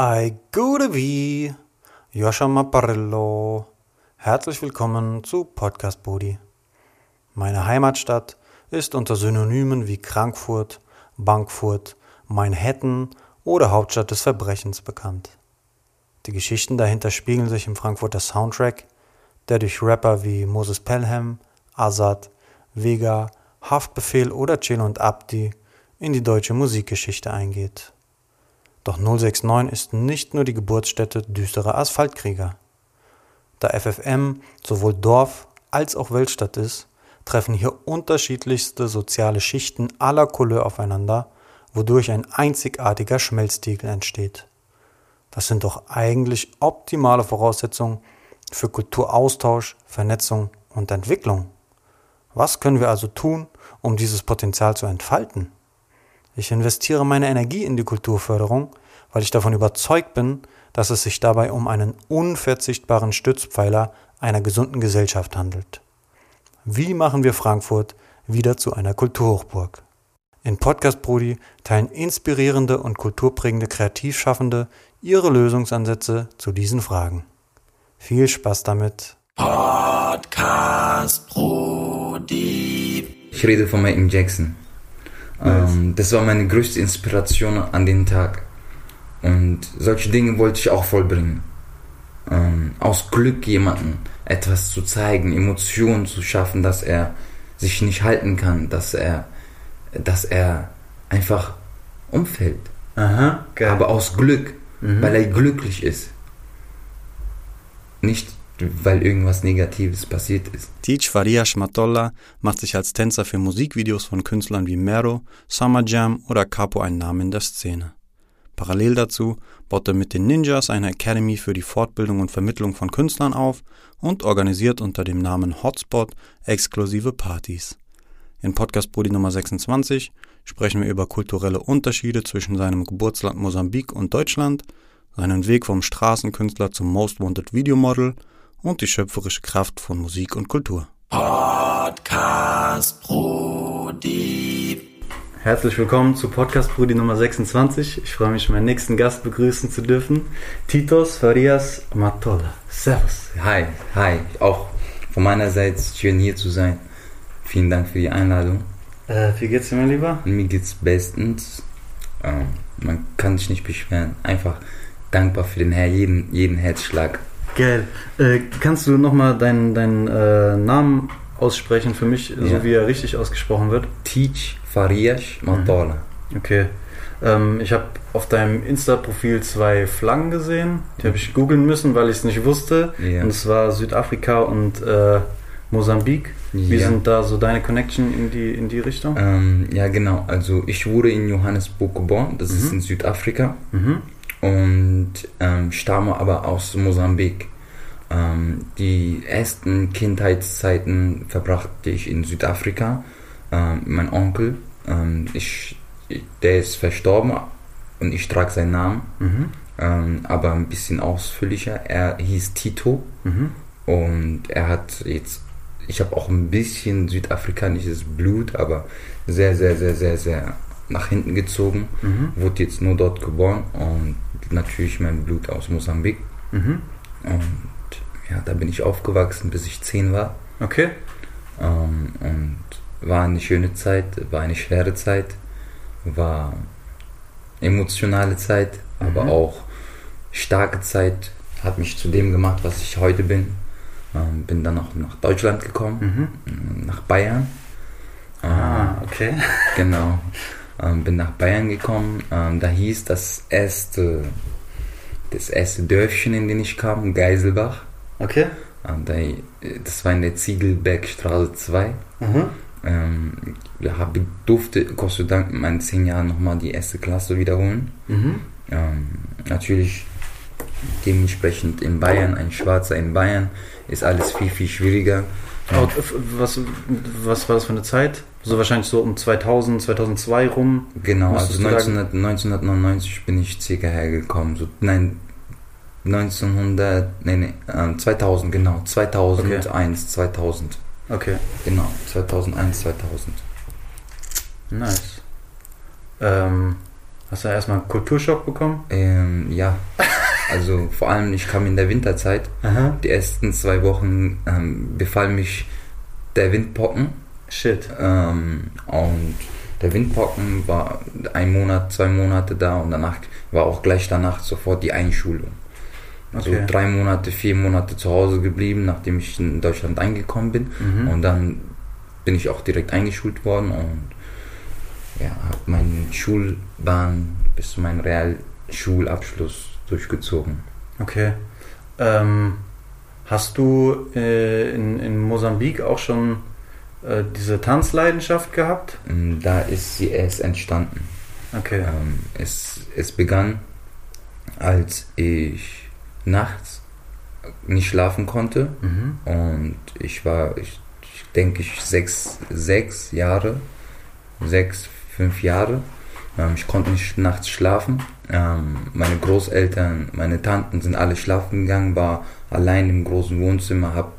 Ai gute wie, Joscha Mapparillo. Herzlich willkommen zu Podcast Bodi. Meine Heimatstadt ist unter Synonymen wie Frankfurt, Bankfurt, Manhattan oder Hauptstadt des Verbrechens bekannt. Die Geschichten dahinter spiegeln sich im Frankfurter Soundtrack, der durch Rapper wie Moses Pelham, Azad, Vega, Haftbefehl oder Chill und Abdi in die deutsche Musikgeschichte eingeht. Doch 069 ist nicht nur die Geburtsstätte düsterer Asphaltkrieger. Da FFM sowohl Dorf als auch Weltstadt ist, treffen hier unterschiedlichste soziale Schichten aller Couleur aufeinander, wodurch ein einzigartiger Schmelztiegel entsteht. Das sind doch eigentlich optimale Voraussetzungen für Kulturaustausch, Vernetzung und Entwicklung. Was können wir also tun, um dieses Potenzial zu entfalten? Ich investiere meine Energie in die Kulturförderung, weil ich davon überzeugt bin, dass es sich dabei um einen unverzichtbaren Stützpfeiler einer gesunden Gesellschaft handelt. Wie machen wir Frankfurt wieder zu einer Kulturhochburg? In Podcast Brudi teilen inspirierende und kulturprägende Kreativschaffende ihre Lösungsansätze zu diesen Fragen. Viel Spaß damit. Podcast Brudi. Ich rede von Michael Jackson. Ähm, das war meine größte Inspiration an den Tag. Und solche Dinge wollte ich auch vollbringen. Ähm, aus Glück jemanden etwas zu zeigen, Emotionen zu schaffen, dass er sich nicht halten kann, dass er, dass er einfach umfällt. Aha, geil. Aber aus Glück, Mhm. weil er glücklich ist. Nicht, weil irgendwas Negatives passiert ist. Teach Farias Matolla macht sich als Tänzer für Musikvideos von Künstlern wie Mero, Summer Jam oder Capo einen Namen in der Szene. Parallel dazu baut er mit den Ninjas eine Academy für die Fortbildung und Vermittlung von Künstlern auf und organisiert unter dem Namen Hotspot exklusive Partys. In Podcast Brudi Nummer 26 sprechen wir über kulturelle Unterschiede zwischen seinem Geburtsland Mosambik und Deutschland, seinen Weg vom Straßenkünstler zum Most Wanted Videomodel und die schöpferische Kraft von Musik und Kultur. Podcast Brudi. Herzlich willkommen zu Podcast Brudi Nummer 26. Ich freue mich, meinen nächsten Gast begrüßen zu dürfen. Titos Farias Matola. Servus. Hi, hi. Auch von meiner Seite schön hier zu sein. Vielen Dank für die Einladung. Äh, wie geht's dir, mein Lieber? Mir geht's bestens. Ähm, man kann sich nicht beschweren. Einfach dankbar für den Herr, jeden, jeden Herzschlag. Geil. Äh, kannst du nochmal deinen, deinen äh, Namen aussprechen für mich, Ja. so wie er richtig ausgesprochen wird? Teach Farias Matola. Okay. Ähm, ich habe auf deinem Insta-Profil zwei Flaggen gesehen. Die habe ich googeln müssen, weil ich es nicht wusste. Ja. Und es war Südafrika und äh, Mosambik. Wie Ja. sind da so deine Connection in die, in die Richtung? Ähm, ja, genau. Also ich wurde in Johannesburg geboren. Das ist in Südafrika. Mhm. Und ähm, stamme aber aus Mosambik. Ähm, die ersten Kindheitszeiten verbrachte ich in Südafrika. Ähm, mein Onkel, ähm, ich, der ist verstorben und ich trage seinen Namen, Mhm. ähm, aber ein bisschen ausführlicher. Er hieß Tito Mhm. und er hat jetzt, ich habe auch ein bisschen südafrikanisches Blut, aber sehr, sehr, sehr, sehr, sehr nach hinten gezogen Mhm. wurde jetzt nur dort geboren und natürlich mein Blut aus Mosambik. Mhm. Und ja, da bin ich aufgewachsen, bis ich zehn war. Okay. Ähm, und war eine schöne Zeit, war eine schwere Zeit, war emotionale Zeit, aber Mhm. auch starke Zeit, hat mich zu dem gemacht, was ich heute bin. Ähm, bin dann auch nach Deutschland gekommen, Mhm. nach Bayern. Ähm, Ah, okay. Genau. Ähm, bin nach Bayern gekommen. Ähm, da hieß das erste, das erste Dörfchen, in dem ich kam, Geiselbach. Okay. Ähm, da, das war in der Ziegelbergstraße 2. Mhm. Ähm, da hab, durfte Gott sei Dank mit meinen 10 Jahren nochmal die erste Klasse wiederholen. Mhm. Ähm, natürlich dementsprechend in Bayern, ein Schwarzer in Bayern, ist alles viel, viel schwieriger. Was, was war das für eine Zeit? So wahrscheinlich so um 2000, 2002 rum. Genau, also du sagen- 1900, 1999 bin ich circa hergekommen. So, nein, 1900, nee, nee, ähm, 2000, genau, 2001, 2000. Okay. Genau, 2001, 2000. Nice. Ähm, Hast du erstmal einen Kulturschock bekommen? Ähm, ja, also vor allem ich kam in der Winterzeit. Aha. Die ersten zwei Wochen ähm, befall mich der Windpocken. Shit. Ähm, und der Windpocken war ein Monat, zwei Monate da und danach war auch gleich danach sofort die Einschulung. Also Okay. drei Monate, vier Monate zu Hause geblieben, nachdem ich in Deutschland eingekommen bin. Mhm. Und dann bin ich auch direkt eingeschult worden und ja, habe meinen Schulbahn bis zu meinem Realschulabschluss durchgezogen. Okay. Ähm, hast du äh, in, in Mosambik auch schon äh, diese Tanzleidenschaft gehabt? Und da ist sie erst entstanden. Okay. Ähm, es, es begann, als ich nachts nicht schlafen konnte Mhm. und ich war, ich, ich denke ich, sechs, sechs Jahre, sechs, fünf Jahre. Ähm, ich konnte nicht nachts schlafen. Ähm, meine Großeltern, meine Tanten sind alle schlafen gegangen, war allein im großen Wohnzimmer, hab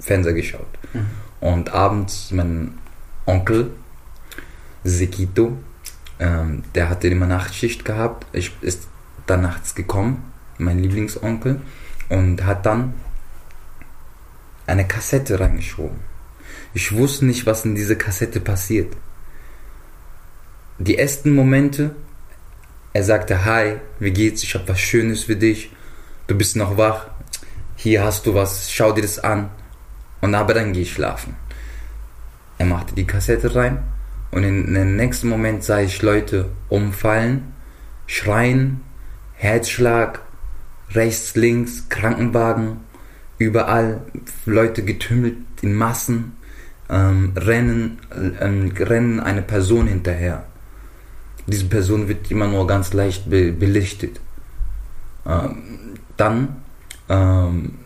Fernseher geschaut. Mhm. Und abends mein Onkel, Sekito, ähm, der hatte immer Nachtschicht gehabt. Ich ist dann nachts gekommen, mein Lieblingsonkel, und hat dann eine Kassette reingeschoben. Ich wusste nicht, was in dieser Kassette passiert. Die ersten Momente, er sagte, hi, wie geht's? Ich habe was Schönes für dich. Du bist noch wach. Hier hast du was, schau dir das an. Und aber dann geh ich schlafen. Er machte die Kassette rein und in dem nächsten Moment sah ich Leute umfallen, schreien, Herzschlag, rechts, links, Krankenwagen, überall Leute getümmelt in Massen, ähm, rennen, ähm, rennen eine Person hinterher. Diese Person wird immer nur ganz leicht be belichtet. Ähm, dann ähm,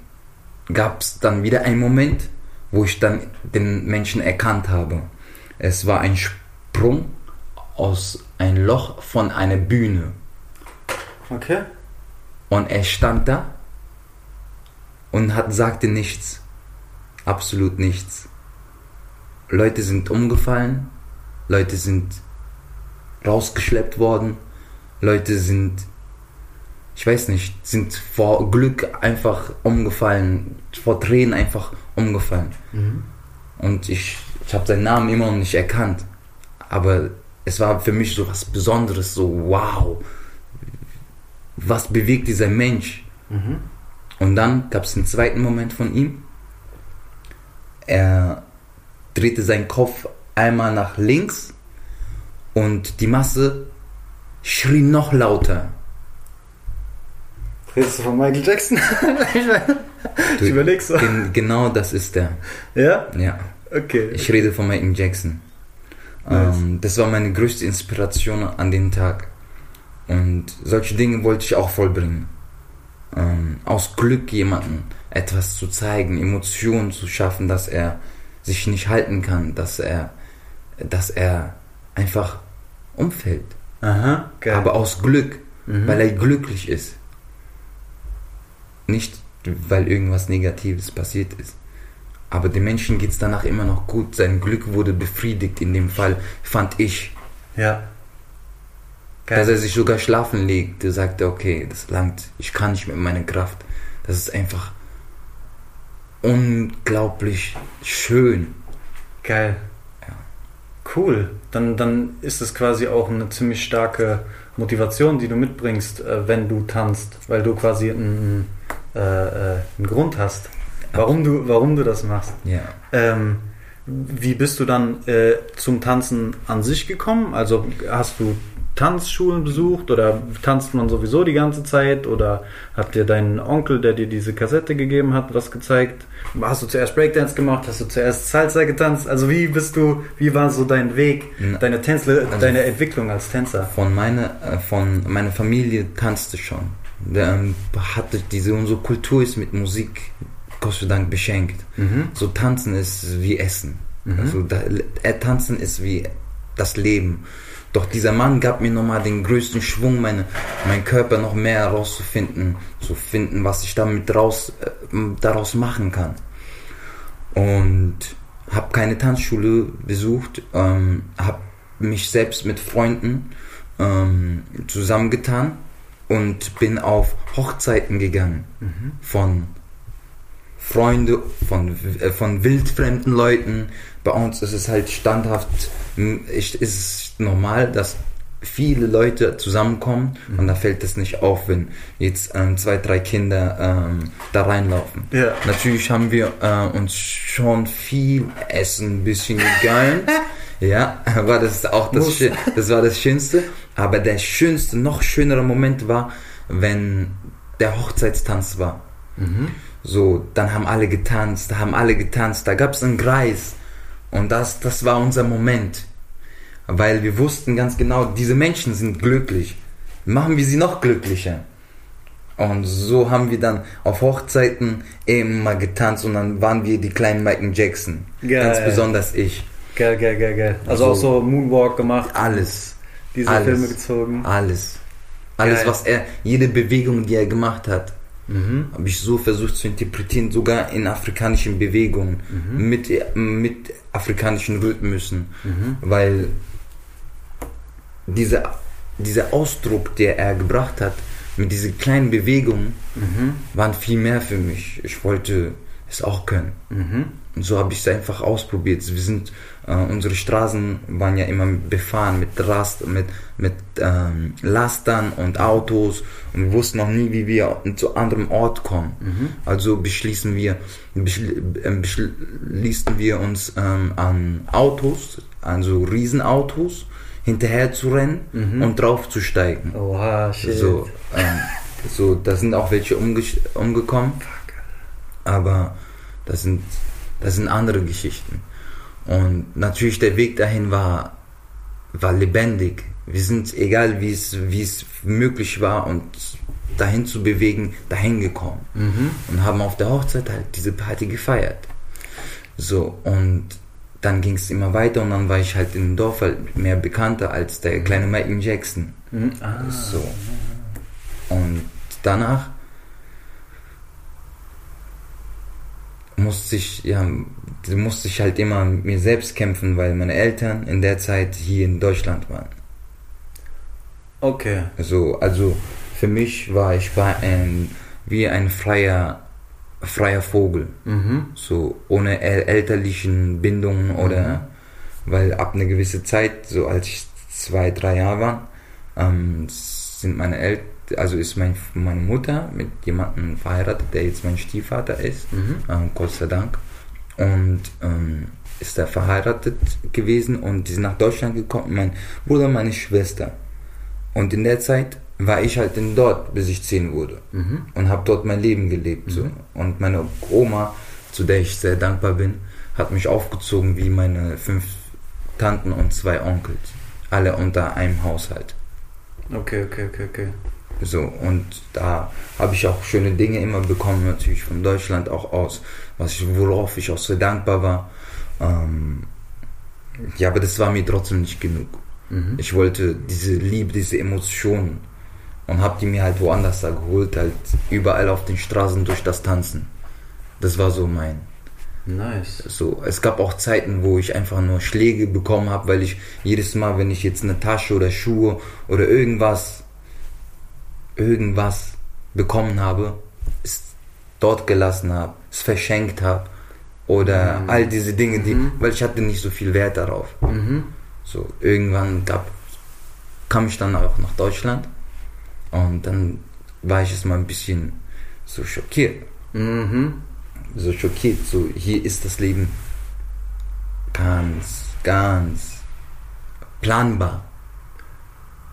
gab es dann wieder einen Moment, wo ich dann den Menschen erkannt habe. Es war ein Sprung aus ein Loch von einer Bühne. Okay. Und er stand da und hat, sagte nichts. Absolut nichts. Leute sind umgefallen, Leute sind rausgeschleppt worden, Leute sind, ich weiß nicht, sind vor Glück einfach umgefallen, vor Tränen einfach umgefallen. Mhm. Und ich, ich habe seinen Namen immer noch nicht erkannt. Aber es war für mich so was Besonderes, so wow. Was bewegt dieser Mensch? Mhm. Und dann gab es einen zweiten Moment von ihm. Er drehte seinen Kopf einmal nach links und die Masse schrie noch lauter. Redest du von Michael Jackson? ich überleg so. Gen genau das ist der. Ja? Ja. Okay. Ich rede von Michael Jackson. Nice. Ähm, das war meine größte Inspiration an dem Tag. Und solche Dinge wollte ich auch vollbringen. Ähm, aus Glück jemanden etwas zu zeigen, Emotionen zu schaffen, dass er sich nicht halten kann, dass er, dass er einfach umfällt. Aha, geil. Aber aus Glück, Mhm. weil er glücklich ist. Nicht, weil irgendwas Negatives passiert ist. Aber dem Menschen geht es danach immer noch gut. Sein Glück wurde befriedigt in dem Fall, fand ich. ja. Dass Geil. er sich sogar schlafen legte, sagte, okay, das langt, ich kann nicht mit meiner Kraft. Das ist einfach unglaublich schön. Geil. Ja. Cool. Dann, dann ist es quasi auch eine ziemlich starke Motivation, die du mitbringst, äh, wenn du tanzt, weil du quasi einen, äh, äh, einen Grund hast, warum du, warum du das machst. Ja. Ähm, wie bist du dann äh, zum Tanzen an sich gekommen? Also hast du Tanzschulen besucht oder tanzt man sowieso die ganze Zeit oder hat dir dein Onkel, der dir diese Kassette gegeben hat, was gezeigt? Hast du zuerst Breakdance gemacht? Hast du zuerst Salsa getanzt? Also wie bist du, wie war so dein Weg, deine Tänzle, also- deine Entwicklung als Tänzer? Von meiner, äh, von meiner Familie tanzte schon. Ähm, hatte diese, unsere Kultur ist mit Musik, Gott sei Dank, beschenkt. Mhm. So tanzen ist wie Essen. Mhm. Also da, äh, tanzen ist wie das Leben. Doch dieser Mann gab mir nochmal den größten Schwung, meine, meinen Körper noch mehr herauszufinden, zu finden, was ich damit raus, äh, daraus machen kann. Und habe keine Tanzschule besucht, ähm, habe mich selbst mit Freunden ähm, zusammengetan und bin auf Hochzeiten gegangen von Freunde, von, äh, von wildfremden Leuten. Bei uns ist es halt standhaft, ist es normal, dass viele Leute zusammenkommen und da fällt es nicht auf, wenn jetzt ähm, zwei, drei Kinder ähm, da reinlaufen. Ja. Natürlich haben wir äh, uns schon viel Essen ein bisschen gegönnt. ja, aber das auch das, das war das Schönste. Aber der schönste, noch schönere Moment war, wenn der Hochzeitstanz war. So, dann haben alle getanzt, da haben alle getanzt, da gab es einen Kreis. Und das, das war unser Moment. Weil wir wussten ganz genau, diese Menschen sind glücklich. Machen wir sie noch glücklicher. Und so haben wir dann auf Hochzeiten immer getanzt und dann waren wir die kleinen Michael Jackson. Geil. Ganz besonders ich. Geil, geil, geil, geil. Also So. auch so Moonwalk gemacht, Alles. diese alles. Filme gezogen. Alles. Alles, Geil. was er, jede Bewegung, die er gemacht hat, Mhm. habe ich so versucht zu interpretieren, sogar in afrikanischen Bewegungen, Mhm. mit, mit afrikanischen Rhythmusen, Mhm. weil dieser, dieser Ausdruck, der er gebracht hat, mit diesen kleinen Bewegungen, Mhm. waren viel mehr für mich. Ich wollte es auch können. Mhm. Und so habe ich es einfach ausprobiert. Wir sind, äh, unsere Straßen waren ja immer befahren mit Rast, mit, mit ähm, Lastern und Autos und wir wussten noch nie, wie wir zu anderem Ort kommen. Also beschließen wir, beschli ähm, beschließen wir uns ähm, an Autos, also Riesenautos, hinterher zu rennen und drauf zu steigen. Oha, shit. So, ähm, so, da sind auch welche umge umgekommen. Aber das sind, das sind andere Geschichten. Und natürlich der Weg dahin war, war lebendig. Wir sind, egal wie es, wie es möglich war und dahin zu bewegen, dahin gekommen. Und haben auf der Hochzeit halt diese Party gefeiert. So, und dann ging es immer weiter und dann war ich halt im Dorf halt mehr bekannter als der kleine Michael Jackson. Mhm. Ah. So. Und danach musste ich, ja, musste ich halt immer mit mir selbst kämpfen, weil meine Eltern in der Zeit hier in Deutschland waren. Okay. So, also für mich war ich war ein, wie ein freier, freier Vogel. Mhm. So ohne el elterlichen Bindungen oder weil ab einer gewissen Zeit, so als ich zwei, drei Jahre war, ähm, sind meine Eltern, also ist mein, meine Mutter mit jemandem verheiratet, der jetzt mein Stiefvater ist, Mhm. ähm, Gott sei Dank. Und ähm, ist er verheiratet gewesen und die sind nach Deutschland gekommen, mein Bruder meine Schwester. Und in der Zeit war ich halt in dort, bis ich zehn wurde. Mhm. Und habe dort mein Leben gelebt. So. Und meine Oma, zu der ich sehr dankbar bin, hat mich aufgezogen wie meine fünf Tanten und zwei Onkels. Alle unter einem Haushalt. Okay, okay, okay, okay. So, und da habe ich auch schöne Dinge immer bekommen, natürlich von Deutschland auch aus, was ich, worauf ich auch sehr dankbar war. Ähm, ja, aber das war mir trotzdem nicht genug. Mhm. Ich wollte diese Liebe, diese Emotionen und habe die mir halt woanders da geholt, halt überall auf den Straßen durch das Tanzen. Das war so mein. Nice. So, es gab auch Zeiten, wo ich einfach nur Schläge bekommen habe, weil ich jedes Mal, wenn ich jetzt eine Tasche oder Schuhe oder irgendwas, irgendwas bekommen habe, es dort gelassen habe, es verschenkt habe oder all diese Dinge, die, weil ich hatte nicht so viel Wert darauf. Mhm. So, irgendwann gab, kam ich dann auch nach Deutschland und dann war ich es mal ein bisschen so schockiert. Mhm. So schockiert. So, hier ist das Leben ganz, ganz planbar.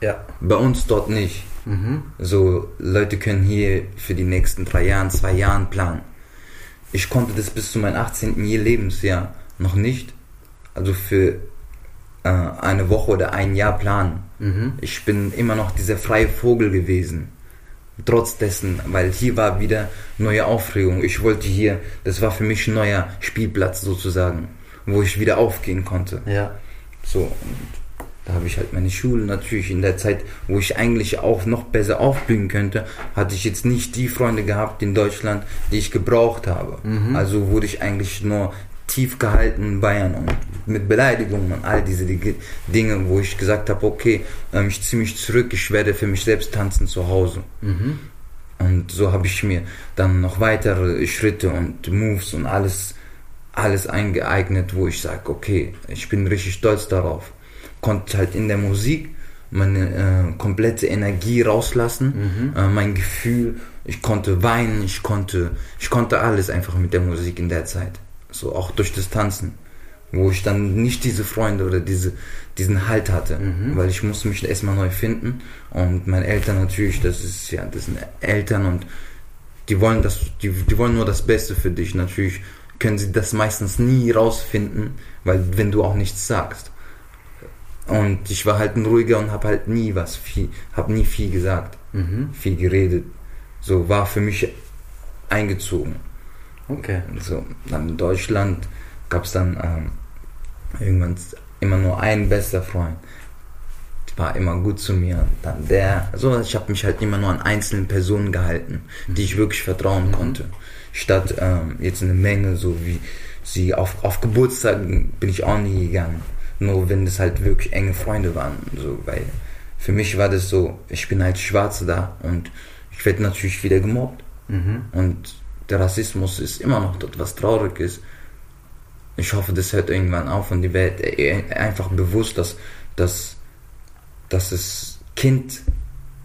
Ja. Bei uns dort nicht. Mhm. So, Leute können hier für die nächsten drei Jahren, zwei Jahren planen. Ich konnte das bis zu meinem 18. Je- Lebensjahr noch nicht. Also für äh, eine Woche oder ein Jahr planen. Mhm. Ich bin immer noch dieser freie Vogel gewesen. Trotz dessen, weil hier war wieder neue Aufregung. Ich wollte hier, das war für mich ein neuer Spielplatz sozusagen, wo ich wieder aufgehen konnte. Ja. So, und da habe ich halt meine Schule natürlich in der Zeit, wo ich eigentlich auch noch besser aufblühen könnte, hatte ich jetzt nicht die Freunde gehabt in Deutschland, die ich gebraucht habe. Also wurde ich eigentlich nur tief gehalten in Bayern und mit Beleidigungen und all diese die Dinge, wo ich gesagt habe, okay, ähm, ich ziehe mich zurück, ich werde für mich selbst tanzen zu Hause. Mhm. Und so habe ich mir dann noch weitere Schritte und Moves und alles, alles eingeeignet, wo ich sage, okay, ich bin richtig stolz darauf. Konnte halt in der Musik meine äh, komplette Energie rauslassen, äh, mein Gefühl, ich konnte weinen, ich konnte, ich konnte alles einfach mit der Musik in der Zeit. So auch durch das Tanzen, wo ich dann nicht diese Freunde oder diese, diesen Halt hatte, weil ich musste mich erstmal neu finden und meine Eltern natürlich, das ist ja, das sind Eltern und die wollen das, die, die wollen nur das Beste für dich. Natürlich können sie das meistens nie rausfinden, weil wenn du auch nichts sagst. Und ich war halt ein ruhiger und habe halt nie was viel, habe nie viel gesagt, viel geredet. So war für mich eingezogen. Okay. So, dann in Deutschland gab es dann ähm, irgendwann immer nur einen bester Freund. War immer gut zu mir. Dann der, so, ich habe mich halt immer nur an einzelnen Personen gehalten, die ich wirklich vertrauen konnte. Statt ähm, jetzt eine Menge, so wie sie auf, auf Geburtstagen bin ich auch nie gegangen. Nur wenn das halt wirklich enge Freunde waren. So, weil für mich war das so, ich bin halt Schwarze da und ich werde natürlich wieder gemobbt. Und der Rassismus ist immer noch dort, was traurig ist. Ich hoffe, das hört irgendwann auf und die Welt äh, einfach bewusst, dass, dass, dass es Kind,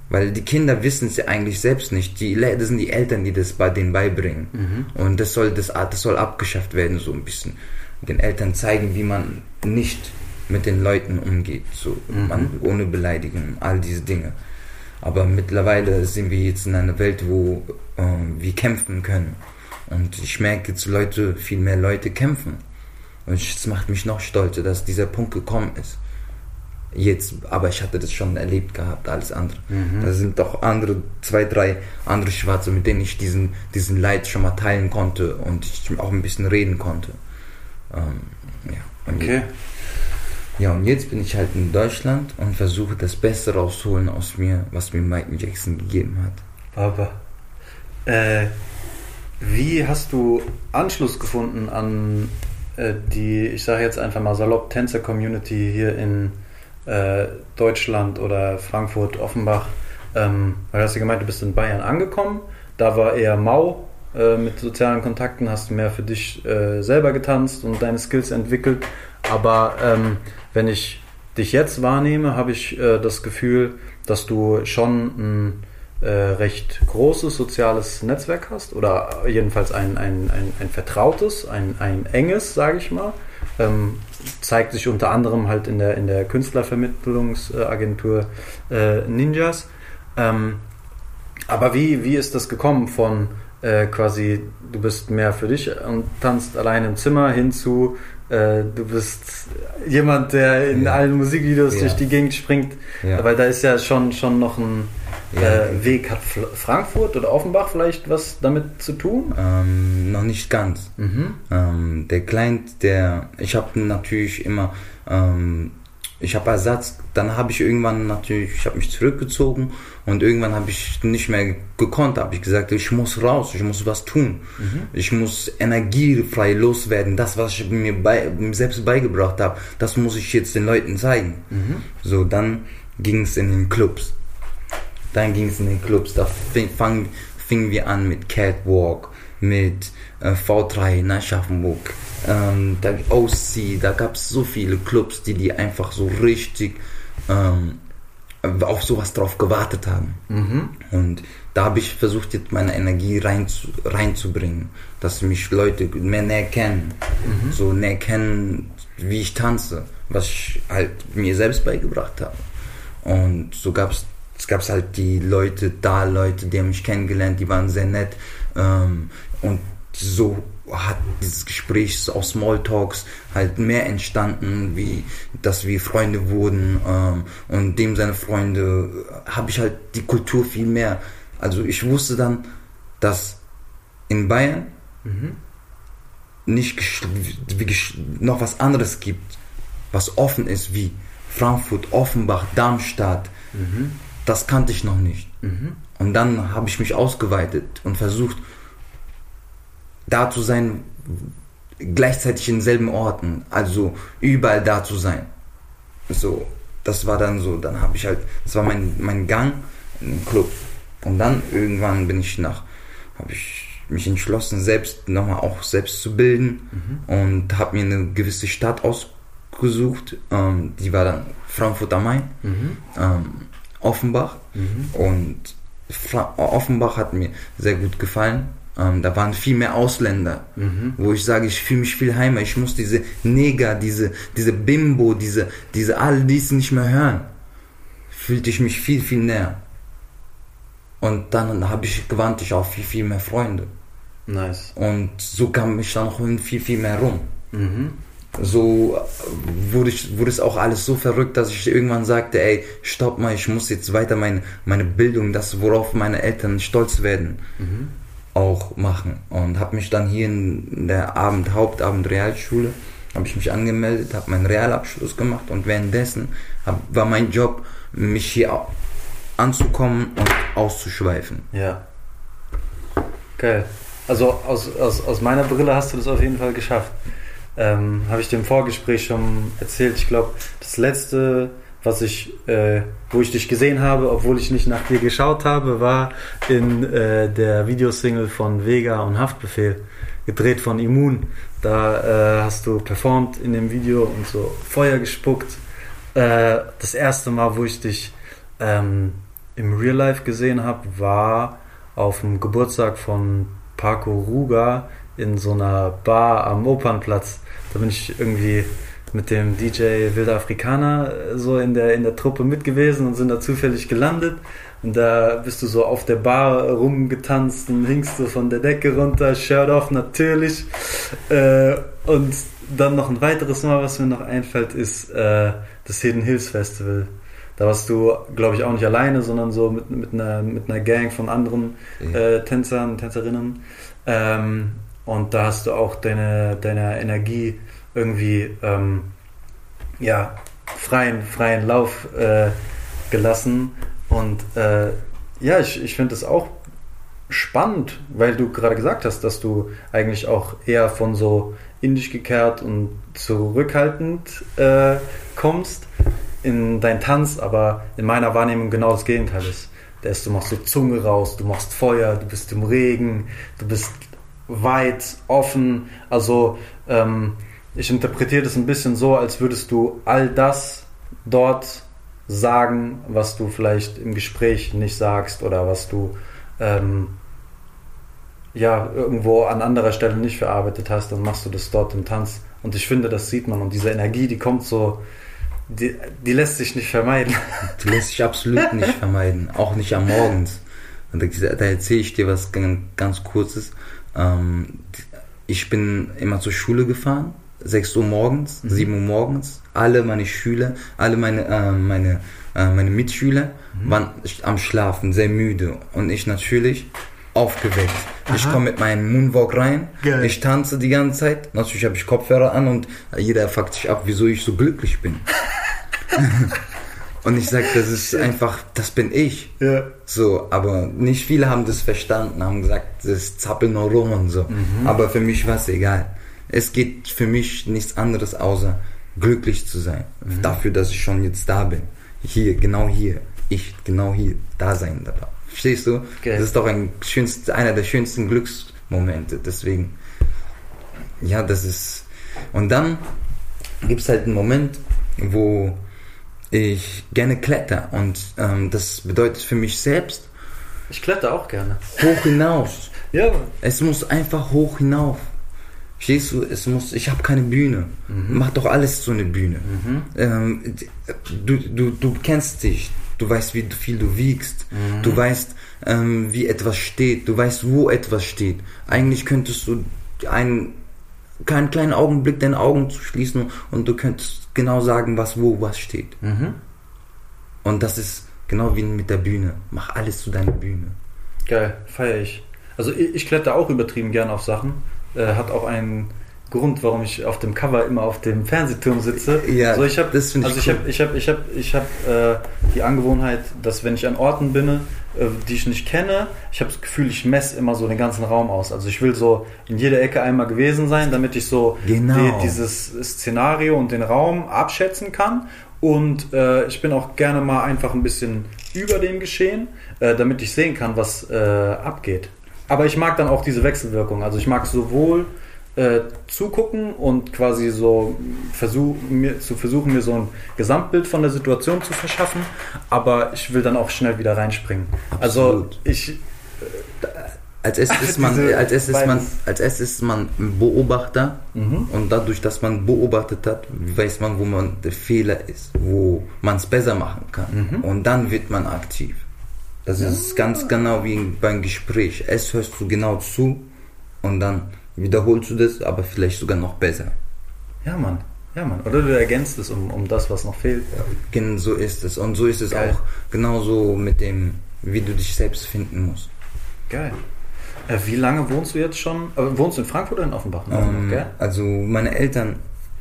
weil die Kinder wissen es ja eigentlich selbst nicht. Die, das sind die Eltern, die das bei denen beibringen. Und das soll, das, das soll abgeschafft werden, so ein bisschen. Den Eltern zeigen, wie man nicht mit den Leuten umgeht, so man, ohne Beleidigung, all diese Dinge. Aber mittlerweile sind wir jetzt in einer Welt, wo ähm, wir kämpfen können. Und ich merke jetzt Leute, viel mehr Leute kämpfen. Und es macht mich noch stolzer, dass dieser Punkt gekommen ist. Jetzt, aber ich hatte das schon erlebt gehabt, alles andere. Da sind doch andere, zwei, drei andere Schwarze, mit denen ich diesen, diesen Leid schon mal teilen konnte und ich auch ein bisschen reden konnte. Ähm, ja. Okay. Ja, und jetzt bin ich halt in Deutschland und versuche das Beste rauszuholen aus mir, was mir Michael Jackson gegeben hat. Aber äh, wie hast du Anschluss gefunden an äh, die, ich sage jetzt einfach mal salopp, Tänzer-Community hier in äh, Deutschland oder Frankfurt, Offenbach? Ähm, weil du hast ja gemeint, du bist in Bayern angekommen. Da war eher mau äh, mit sozialen Kontakten, hast du mehr für dich äh, selber getanzt und deine Skills entwickelt. Aber ähm, wenn ich dich jetzt wahrnehme, habe ich äh, das Gefühl, dass du schon ein äh, recht großes soziales Netzwerk hast oder jedenfalls ein, ein, ein, ein vertrautes, ein, ein enges, sage ich mal. Ähm, zeigt sich unter anderem halt in der, in der Künstlervermittlungsagentur äh, Ninjas. Ähm, aber wie, wie ist das gekommen von äh, quasi, du bist mehr für dich und tanzt allein im Zimmer hin zu, äh, du bist jemand, der in Ja. allen Musikvideos Ja. durch die Gegend springt, Ja. weil da ist ja schon, schon noch ein äh, Weg. Hat Fl- Frankfurt oder Offenbach vielleicht was damit zu tun? Ähm, noch nicht ganz. Mhm. Ähm, der Client, der, ich habe natürlich immer, ähm, ich habe Ersatz, dann habe ich irgendwann natürlich, ich habe mich zurückgezogen und irgendwann habe ich nicht mehr gekonnt, habe ich gesagt, ich muss raus, ich muss was tun, ich muss energiefrei loswerden, das, was ich mir, bei, mir selbst beigebracht habe, das muss ich jetzt den Leuten zeigen. So, dann ging es in den Clubs. Dann ging es in den Clubs. Da fing, fang, fingen wir an mit Catwalk, mit äh, V3 in Aschaffenburg, ähm, da, OC. Da gab es so viele Clubs, die die einfach so richtig ähm, auf sowas drauf gewartet haben. Und da habe ich versucht, jetzt meine Energie rein zu, reinzubringen, dass mich Leute mehr näher kennen. So näher kennen, wie ich tanze, was ich halt mir selbst beigebracht habe. Und so gab es es gab halt die Leute da, Leute, die haben mich kennengelernt, die waren sehr nett. Ähm, und so hat dieses Gespräch aus Smalltalks halt mehr entstanden, wie dass wir Freunde wurden. Ähm, und dem seine Freunde habe ich halt die Kultur viel mehr. Also ich wusste dann, dass in Bayern nicht wie gesch- noch was anderes gibt, was offen ist wie Frankfurt, Offenbach, Darmstadt. Das kannte ich noch nicht. Und dann habe ich mich ausgeweitet und versucht, da zu sein, gleichzeitig in selben Orten, also überall da zu sein. So, das war dann so, dann habe ich halt, das war mein, mein Gang im Club. Und dann irgendwann bin ich nach, habe ich mich entschlossen, selbst nochmal auch selbst zu bilden mhm. und habe mir eine gewisse Stadt ausgesucht. Ähm, die war dann Frankfurt am Main, mhm. ähm, Offenbach. Mhm. Und Fra Offenbach hat mir sehr gut gefallen. Ähm, da waren viel mehr Ausländer, mhm. wo ich sage, ich fühle mich viel heimer. Ich muss diese Neger, diese, diese Bimbo, diese, diese all dies nicht mehr hören. Fühlte ich mich viel, viel näher. Und dann habe ich gewandt ich auch viel, viel mehr Freunde. Nice. Und so kam ich dann noch viel, viel mehr rum. Mhm. So wurde, ich, wurde es auch alles so verrückt, dass ich irgendwann sagte, ey, stopp mal, ich muss jetzt weiter meine, meine Bildung, das, worauf meine Eltern stolz werden, mhm auch machen. Und habe mich dann hier in der Abend, Hauptabend Realschule, habe ich mich angemeldet, habe meinen Realabschluss gemacht und währenddessen hab, war mein Job, mich hier anzukommen und auszuschweifen. Ja. Geil. Also aus, aus, aus meiner Brille hast du das auf jeden Fall geschafft. Ähm, habe ich im Vorgespräch schon erzählt. Ich glaube, das letzte was ich, äh, wo ich dich gesehen habe, obwohl ich nicht nach dir geschaut habe, war in äh, der Videosingle von Vega und Haftbefehl, gedreht von Immun. Da äh, hast du performt in dem Video und so Feuer gespuckt. Äh, das erste Mal, wo ich dich ähm, im Real Life gesehen habe, war auf dem Geburtstag von Paco Ruga in so einer Bar am Opernplatz. Da bin ich irgendwie mit dem DJ Wilder Afrikaner äh, so in der, in der Truppe mit gewesen und sind da zufällig gelandet. Und da bist du so auf der Bar rumgetanzt und hingst du von der Decke runter, Shirt off natürlich. Äh, und dann noch ein weiteres Mal, was mir noch einfällt, ist äh, das Hidden Hills Festival. Da warst du, glaube ich, auch nicht alleine, sondern so mit, mit, einer, mit einer Gang von anderen äh, Tänzern, Tänzerinnen. Ähm, und da hast du auch deine, deine Energie irgendwie ähm, ja, freien, freien Lauf äh, gelassen. Und äh, ja, ich, ich finde es auch spannend, weil du gerade gesagt hast, dass du eigentlich auch eher von so indisch gekehrt und zurückhaltend äh, kommst in dein Tanz, aber in meiner Wahrnehmung genau das Gegenteil ist. Da ist, du machst so Zunge raus, du machst Feuer, du bist im Regen, du bist weit, offen. Also ähm, ich interpretiere das ein bisschen so, als würdest du all das dort sagen, was du vielleicht im Gespräch nicht sagst oder was du ähm, ja irgendwo an anderer Stelle nicht verarbeitet hast, dann machst du das dort im Tanz. Und ich finde, das sieht man und diese Energie, die kommt so, die, die lässt sich nicht vermeiden. Die lässt sich absolut nicht vermeiden, auch nicht am Morgens. Und da, erzähle ich dir was ganz, ganz Kurzes. Ähm, ich bin immer zur Schule gefahren 6 Uhr morgens, mhm. 7 Uhr morgens. Alle meine Schüler, alle meine, äh, meine, äh, meine Mitschüler mhm. waren am Schlafen, sehr müde. Und ich natürlich aufgeweckt. Aha. Ich komme mit meinem Moonwalk rein, Geil. ich tanze die ganze Zeit. Natürlich habe ich Kopfhörer an und jeder fuckt sich ab, wieso ich so glücklich bin. und ich sage, das ist einfach, das bin ich. Ja. So, aber nicht viele haben das verstanden, haben gesagt, das zappelt nur rum und so. Mhm. Aber für mich war es egal. Es geht für mich nichts anderes außer glücklich zu sein. Mhm. Dafür, dass ich schon jetzt da bin. Hier, genau hier. Ich, genau hier, da sein darf. Verstehst du? Okay. Das ist doch ein schönst, einer der schönsten Glücksmomente. Deswegen, ja, das ist. Und dann gibt es halt einen Moment, wo ich gerne kletter. Und ähm, das bedeutet für mich selbst. Ich kletter auch gerne. Hoch hinaus. ja. Es muss einfach hoch hinauf. Verstehst du, es muss, ich habe keine Bühne. Mhm. Mach doch alles zu einer Bühne. Mhm. Ähm, du, du, du kennst dich, du weißt, wie viel du wiegst, mhm. du weißt, ähm, wie etwas steht, du weißt, wo etwas steht. Eigentlich könntest du einen, keinen kleinen Augenblick deine Augen zu schließen und du könntest genau sagen, was wo was steht. Mhm. Und das ist genau wie mit der Bühne. Mach alles zu deiner Bühne. Geil, feier ich. Also ich, ich kletter auch übertrieben gern auf Sachen äh, hat auch einen Grund, warum ich auf dem Cover immer auf dem Fernsehturm sitze. Ja, also ich habe, also ich habe, ich habe, ich habe, ich habe äh, die Angewohnheit, dass wenn ich an Orten bin, äh, die ich nicht kenne, ich habe das Gefühl, ich messe immer so den ganzen Raum aus. Also ich will so in jeder Ecke einmal gewesen sein, damit ich so Genau. die, dieses Szenario und den Raum abschätzen kann. Und äh, ich bin auch gerne mal einfach ein bisschen über dem Geschehen, äh, damit ich sehen kann, was äh, abgeht. Aber ich mag dann auch diese Wechselwirkung. Also ich mag sowohl äh, zugucken und quasi so versuch, mir, zu versuchen, mir so ein Gesamtbild von der Situation zu verschaffen, aber ich will dann auch schnell wieder reinspringen. Also Absolut. ich, Als erstes ist man, als erstes ist man, als erstes ist man ein Beobachter Mhm. und dadurch, dass man beobachtet hat, weiß man, wo man der Fehler ist, wo man es besser machen kann. Mhm. Und dann wird man aktiv. Das ist ganz genau wie beim Gespräch. Erst hörst du genau zu und dann wiederholst du das, aber vielleicht sogar noch besser. ja Mann, ja Mann. Oder du ergänzt es um, um das, was noch fehlt. Gen- So ist es. Und so ist es Geil. auch genauso mit dem, wie du dich selbst finden musst. Geil. Äh, wie lange wohnst du jetzt schon? Äh, wohnst du in Frankfurt oder in Offenbach? In Offenbach, Ähm, gell? also meine Eltern,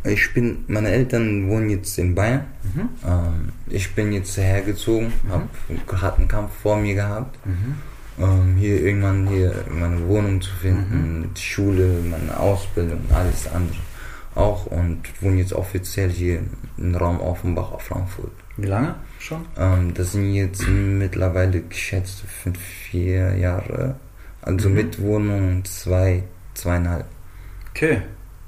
ich bin, meine Eltern wohnen jetzt in Bayern. Mhm. Ähm, ich bin jetzt hergezogen, habe gerade einen Kampf vor mir gehabt. Mhm. Ähm, hier irgendwann hier meine Wohnung zu finden, Mhm. die Schule, meine Ausbildung, alles andere auch und wohne jetzt offiziell hier im Raum Offenbach auf Frankfurt. Wie lange schon? Ähm, das sind jetzt mittlerweile geschätzt fünf, vier Jahre. Also Mhm. mit Wohnung zwei, zweieinhalb. Okay,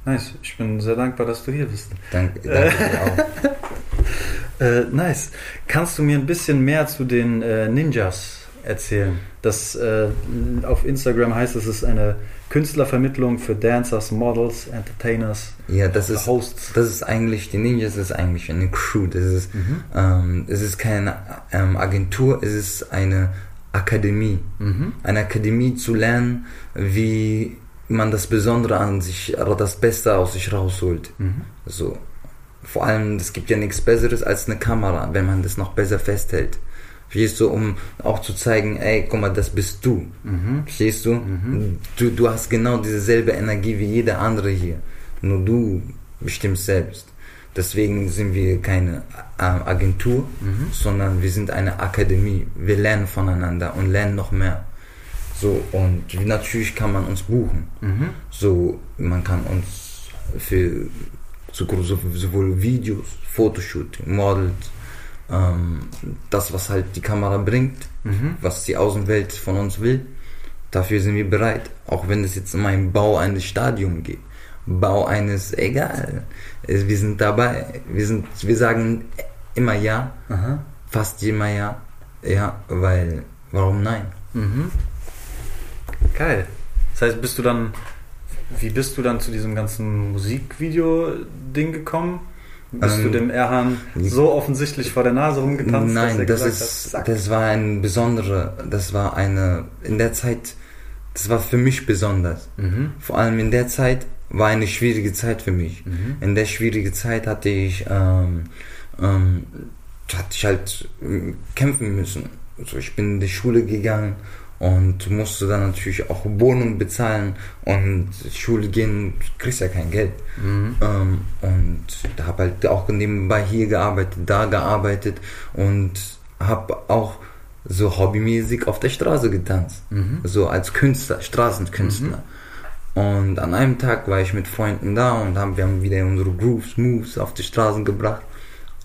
nice. Ich bin sehr dankbar, dass du hier bist. Danke, danke dir auch. Äh, nice. Kannst du mir ein bisschen mehr zu den äh, Ninjas erzählen? Das äh, auf Instagram heißt es, es ist eine Künstlervermittlung für Dancers, Models, Entertainers, Ja, das ist, Hosts. das ist eigentlich, die Ninjas ist eigentlich eine Crew. Das ist, ähm, es ist keine ähm, Agentur, es ist eine Akademie. Mhm. Eine Akademie zu lernen, wie man das Besondere an sich, oder das Beste aus sich rausholt. Mhm. So. Vor allem, es gibt ja nichts Besseres als eine Kamera, wenn man das noch besser festhält. Verstehst du, um auch zu zeigen, ey, guck mal, das bist du. Mhm. Verstehst du? du? Du hast genau dieselbe Energie wie jeder andere hier. Nur du bestimmst selbst. Deswegen sind wir keine äh, Agentur, sondern wir sind eine Akademie. Wir lernen voneinander und lernen noch mehr. So, und natürlich kann man uns buchen. Mhm. So, man kann uns für so, so, sowohl Videos, Fotoshooting, Models, ähm, das, was halt die Kamera bringt, Mhm. was die Außenwelt von uns will, dafür sind wir bereit. Auch wenn es jetzt um einen Bau eines Stadions geht. Bau eines, egal. Wir sind dabei. Wir, sind, wir sagen immer ja, Aha. fast immer ja. Ja, weil, warum nein? Mhm. Geil. Das heißt, bist du dann, wie bist du dann zu diesem ganzen Musikvideo-Ding gekommen? Bist Ähm, du dem Erhan so offensichtlich vor der Nase rumgetanzt? Nein, das ist, hat, das war ein besondere, das war eine, in der Zeit, das war für mich besonders. Mhm. Vor allem in der Zeit war eine schwierige Zeit für mich. Mhm. In der schwierigen Zeit hatte ich, ähm, ähm, hatte ich halt ähm, kämpfen müssen. Also ich bin in die Schule gegangen und musste dann natürlich auch Wohnung bezahlen und Schule gehen, du kriegst ja kein Geld. Mhm. Ähm, und da habe halt auch nebenbei hier gearbeitet, da gearbeitet und habe auch so hobbymäßig auf der Straße getanzt. Mhm. So als Künstler, Straßenkünstler. Und an einem Tag war ich mit Freunden da und haben, wir haben wieder unsere Grooves, Moves auf die Straßen gebracht.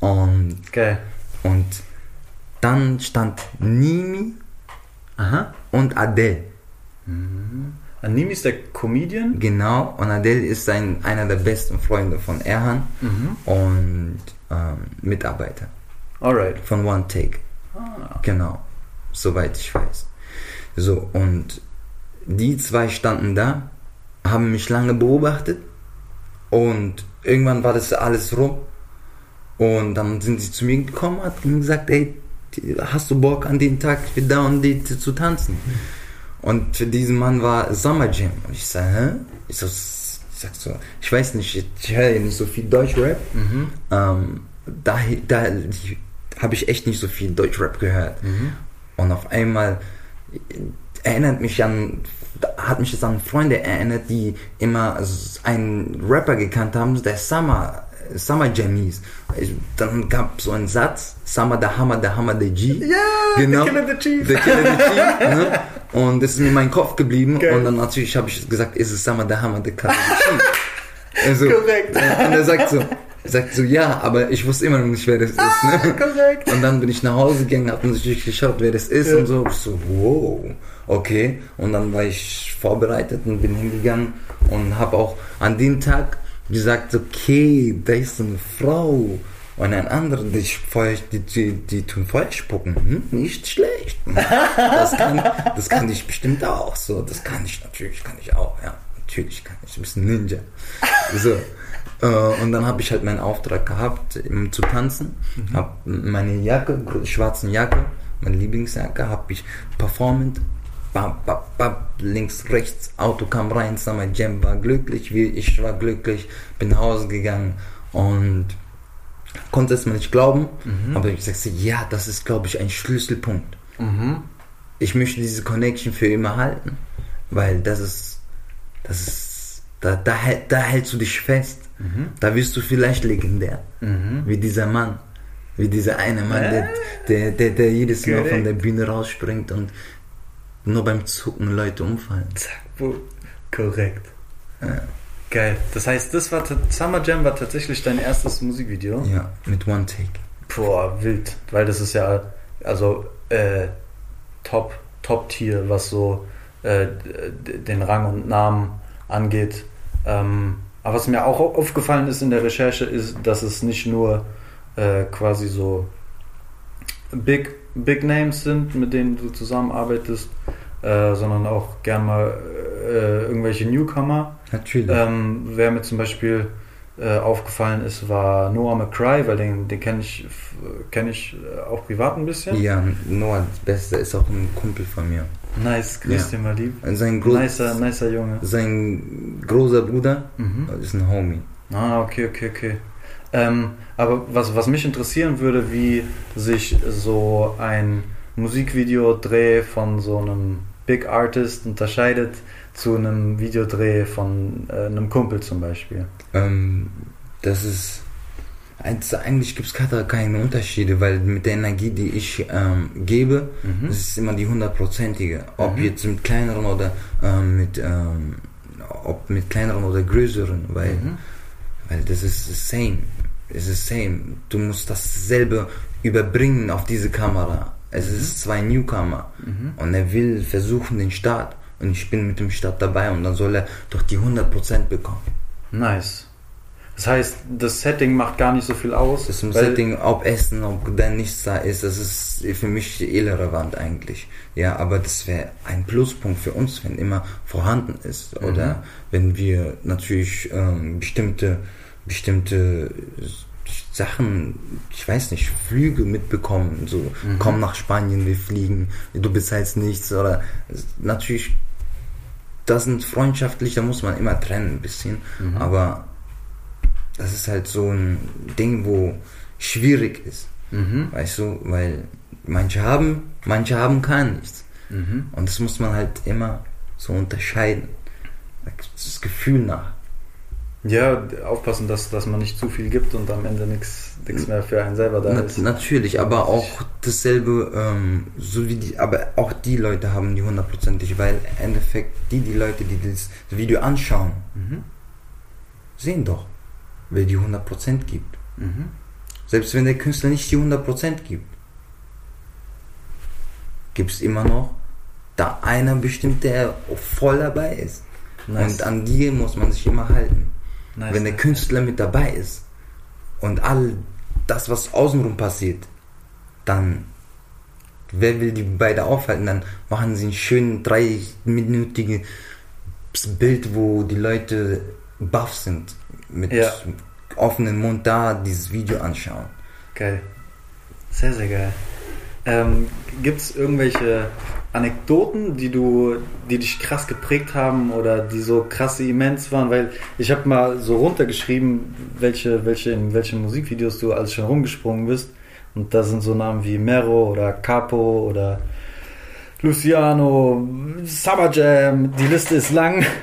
Und, Geil. und dann stand Nimi Aha. und Adele. Animi ist der Comedian. Genau, und Adele ist ein, einer der besten Freunde von Erhan Mhm. und ähm, Mitarbeiter Alright. von One Take. Ah. Genau, soweit ich weiß. So, und die zwei standen da, haben mich lange beobachtet und irgendwann war das alles rum. Und dann sind sie zu mir gekommen und haben gesagt, ey, hast du Bock an den Tag für da und die zu tanzen? Und für diesen Mann war Summer Jam. Und ich sag, hä? Ich, so, ich sag so, ich weiß nicht, ich, höre ja nicht so viel Deutschrap. Mhm. Ähm, da da habe ich echt nicht so viel Deutschrap gehört. Mhm. Und auf einmal erinnert mich an, hat mich das an Freunde erinnert, die immer einen Rapper gekannt haben, der Summer Summer Jam hieß. Ich, dann gab so einen Satz, Summer the Hammer, the Hammer the G. Ja, genau. The Killer the Chief. The Killer the Chief. ne? Und das ist mir in meinem Kopf geblieben. Geil. Und dann natürlich habe ich gesagt, ist es Summer the Hammer, the Killer the Chief. Also, Korrekt. Und er sagt so, sagt so, ja, aber ich wusste immer noch nicht, wer das ist. Ne? Korrekt. Und dann bin ich nach Hause gegangen, hab natürlich geschaut, wer das ist Ja. und so. Ich so, wow, okay. Und dann war ich vorbereitet und bin hingegangen und habe auch an dem Tag gesagt, okay, da ist eine Frau. Und ein anderer, die, Feuer, die, die, die tun Feuer spucken. Hm, nicht schlecht. Das kann, das kann ich bestimmt auch. So, das kann ich natürlich, kann ich auch. Ja, natürlich kann ich. Ein bisschen Ninja. So. Äh, Und dann habe ich halt meinen Auftrag gehabt, zu tanzen. Hab meine Jacke, schwarzen Jacke, meine Lieblingsjacke, habe ich performant. Bap, bap, bap, links, rechts, Auto kam rein, Summer Jam war glücklich, wie ich war glücklich, bin nach Hause gegangen und konnte es mir nicht glauben, aber ich sagte, ja, das ist, glaube ich, ein Schlüsselpunkt. Mhm. Ich möchte diese Connection für immer halten, weil das ist, das ist, da, da, da hältst du dich fest. Da wirst du vielleicht legendär, Mhm. wie dieser Mann, wie dieser eine Mann, der, der, der, der jedes Mal von der Bühne rausspringt und nur beim Zucken Leute umfallen. Zack, wo- korrekt. Ja. Geil. Das heißt, das war Summer Jam war tatsächlich dein erstes Musikvideo. Ja, mit One Take. Boah, wild. Weil das ist ja, also, äh, top, top Tier, was so äh, den Rang und Namen angeht. Ähm, aber was mir auch au- aufgefallen ist in der Recherche, ist, dass es nicht nur äh, quasi so Big, Big Names sind, mit denen du zusammenarbeitest, äh, sondern auch gern mal äh, irgendwelche Newcomer. Natürlich. Ähm, wer mir zum Beispiel äh, aufgefallen ist, war Noah McCry, weil den, den kenne ich, kenn ich äh, auch privat ein bisschen. ja, Noah, das Beste ist auch ein Kumpel von mir. Nice, grüß Ja. dir mal lieb. Sein, Gro Nicer, nicer Junge. sein großer Bruder Mhm. ist ein Homie. Ah, okay, okay, okay. Ähm, aber was, was mich interessieren würde, wie sich so ein Musikvideodreh von so einem Big Artist unterscheidet zu einem Videodreh von äh, einem Kumpel zum Beispiel. Ähm, das ist. eins- Eigentlich gibt es keine Unterschiede, weil mit der Energie, die ich ähm, gebe, Mhm. das ist immer die hundertprozentige. Ob Mhm. jetzt mit kleineren oder ähm, mit, ähm, ob mit kleineren oder größeren, weil, Mhm. weil das ist same. Es ist same. Du musst dasselbe überbringen auf diese Kamera. Es ist zwei Newcomer Mhm. und er will versuchen den Start und ich bin mit dem Start dabei und dann soll er doch die 100% bekommen. Nice. Das heißt, das Setting macht gar nicht so viel aus. Das Setting, ob Essen, ob da nichts da ist, das ist für mich irrelevant eigentlich. Ja, aber das wäre ein Pluspunkt für uns, wenn immer vorhanden ist. Mhm. Oder wenn wir natürlich ähm, bestimmte, bestimmte Sachen, ich weiß nicht, Flüge mitbekommen. So, Mhm. komm nach Spanien, wir fliegen, du bezahlst nichts. Oder natürlich, das sind freundschaftlich, da muss man immer trennen ein bisschen. Mhm. Aber das ist halt so ein Ding, wo schwierig ist, Mhm. weißt du, weil manche haben, manche haben gar nichts. Mhm. Und das muss man halt immer so unterscheiden. Das Gefühl nach. Ja, aufpassen, dass, dass man nicht zu viel gibt und am Ende nichts mehr für einen selber da Na, ist. natürlich, aber auch dasselbe, ähm, so wie die, aber auch die Leute haben die hundertprozentig, weil im Endeffekt die, die Leute, die das Video anschauen, Mhm. sehen doch, wer die 100% gibt. Mhm. Selbst wenn der Künstler nicht die 100% gibt, gibt es immer noch da einer bestimmt, der voll dabei ist. Nice. Und an die muss man sich immer halten. Nice, wenn der nice, Künstler mit dabei ist und all das, was außenrum passiert, dann wer will die beide aufhalten? Dann machen sie ein schön dreiminütiges Bild, wo die Leute baff sind, mit Ja. offenem Mund da dieses Video anschauen. Geil. Sehr, sehr geil. Ähm, Gibt es irgendwelche Anekdoten, die du, die dich krass geprägt haben oder die so krasse immens waren? Weil ich habe mal so runtergeschrieben, welche, welche in welchen Musikvideos du alles schon rumgesprungen bist. Und da sind so Namen wie Mero oder Capo oder Luciano, Summer Jam. Die Liste ist lang.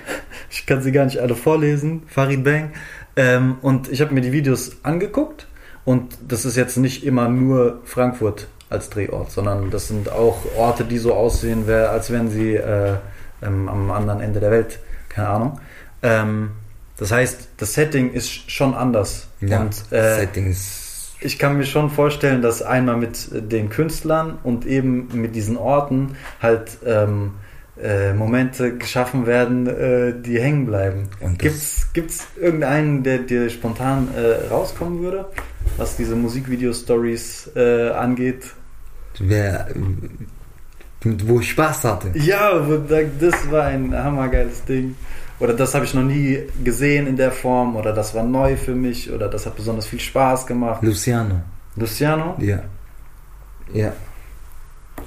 Ich kann sie gar nicht alle vorlesen. Farid Bang. Ähm, und ich habe mir die Videos angeguckt und das ist jetzt nicht immer nur Frankfurt als Drehort, sondern das sind auch Orte, die so aussehen, als wären sie äh, ähm, am anderen Ende der Welt. Keine Ahnung. Ähm, das heißt, das Setting ist schon anders. Ja, und äh, Setting ist. ich kann mir schon vorstellen, dass einmal mit den Künstlern und eben mit diesen Orten halt ähm, äh, Momente geschaffen werden, äh, die hängen bleiben. Gibt's, gibt's irgendeinen, der dir spontan äh, rauskommen würde, was diese Musikvideo-Stories äh, angeht? Wer, wo ich Spaß hatte. Ja, das war ein hammergeiles Ding. Oder das habe ich noch nie gesehen in der Form. Oder das war neu für mich. Oder das hat besonders viel Spaß gemacht. Luciano. Luciano Ja. Ja.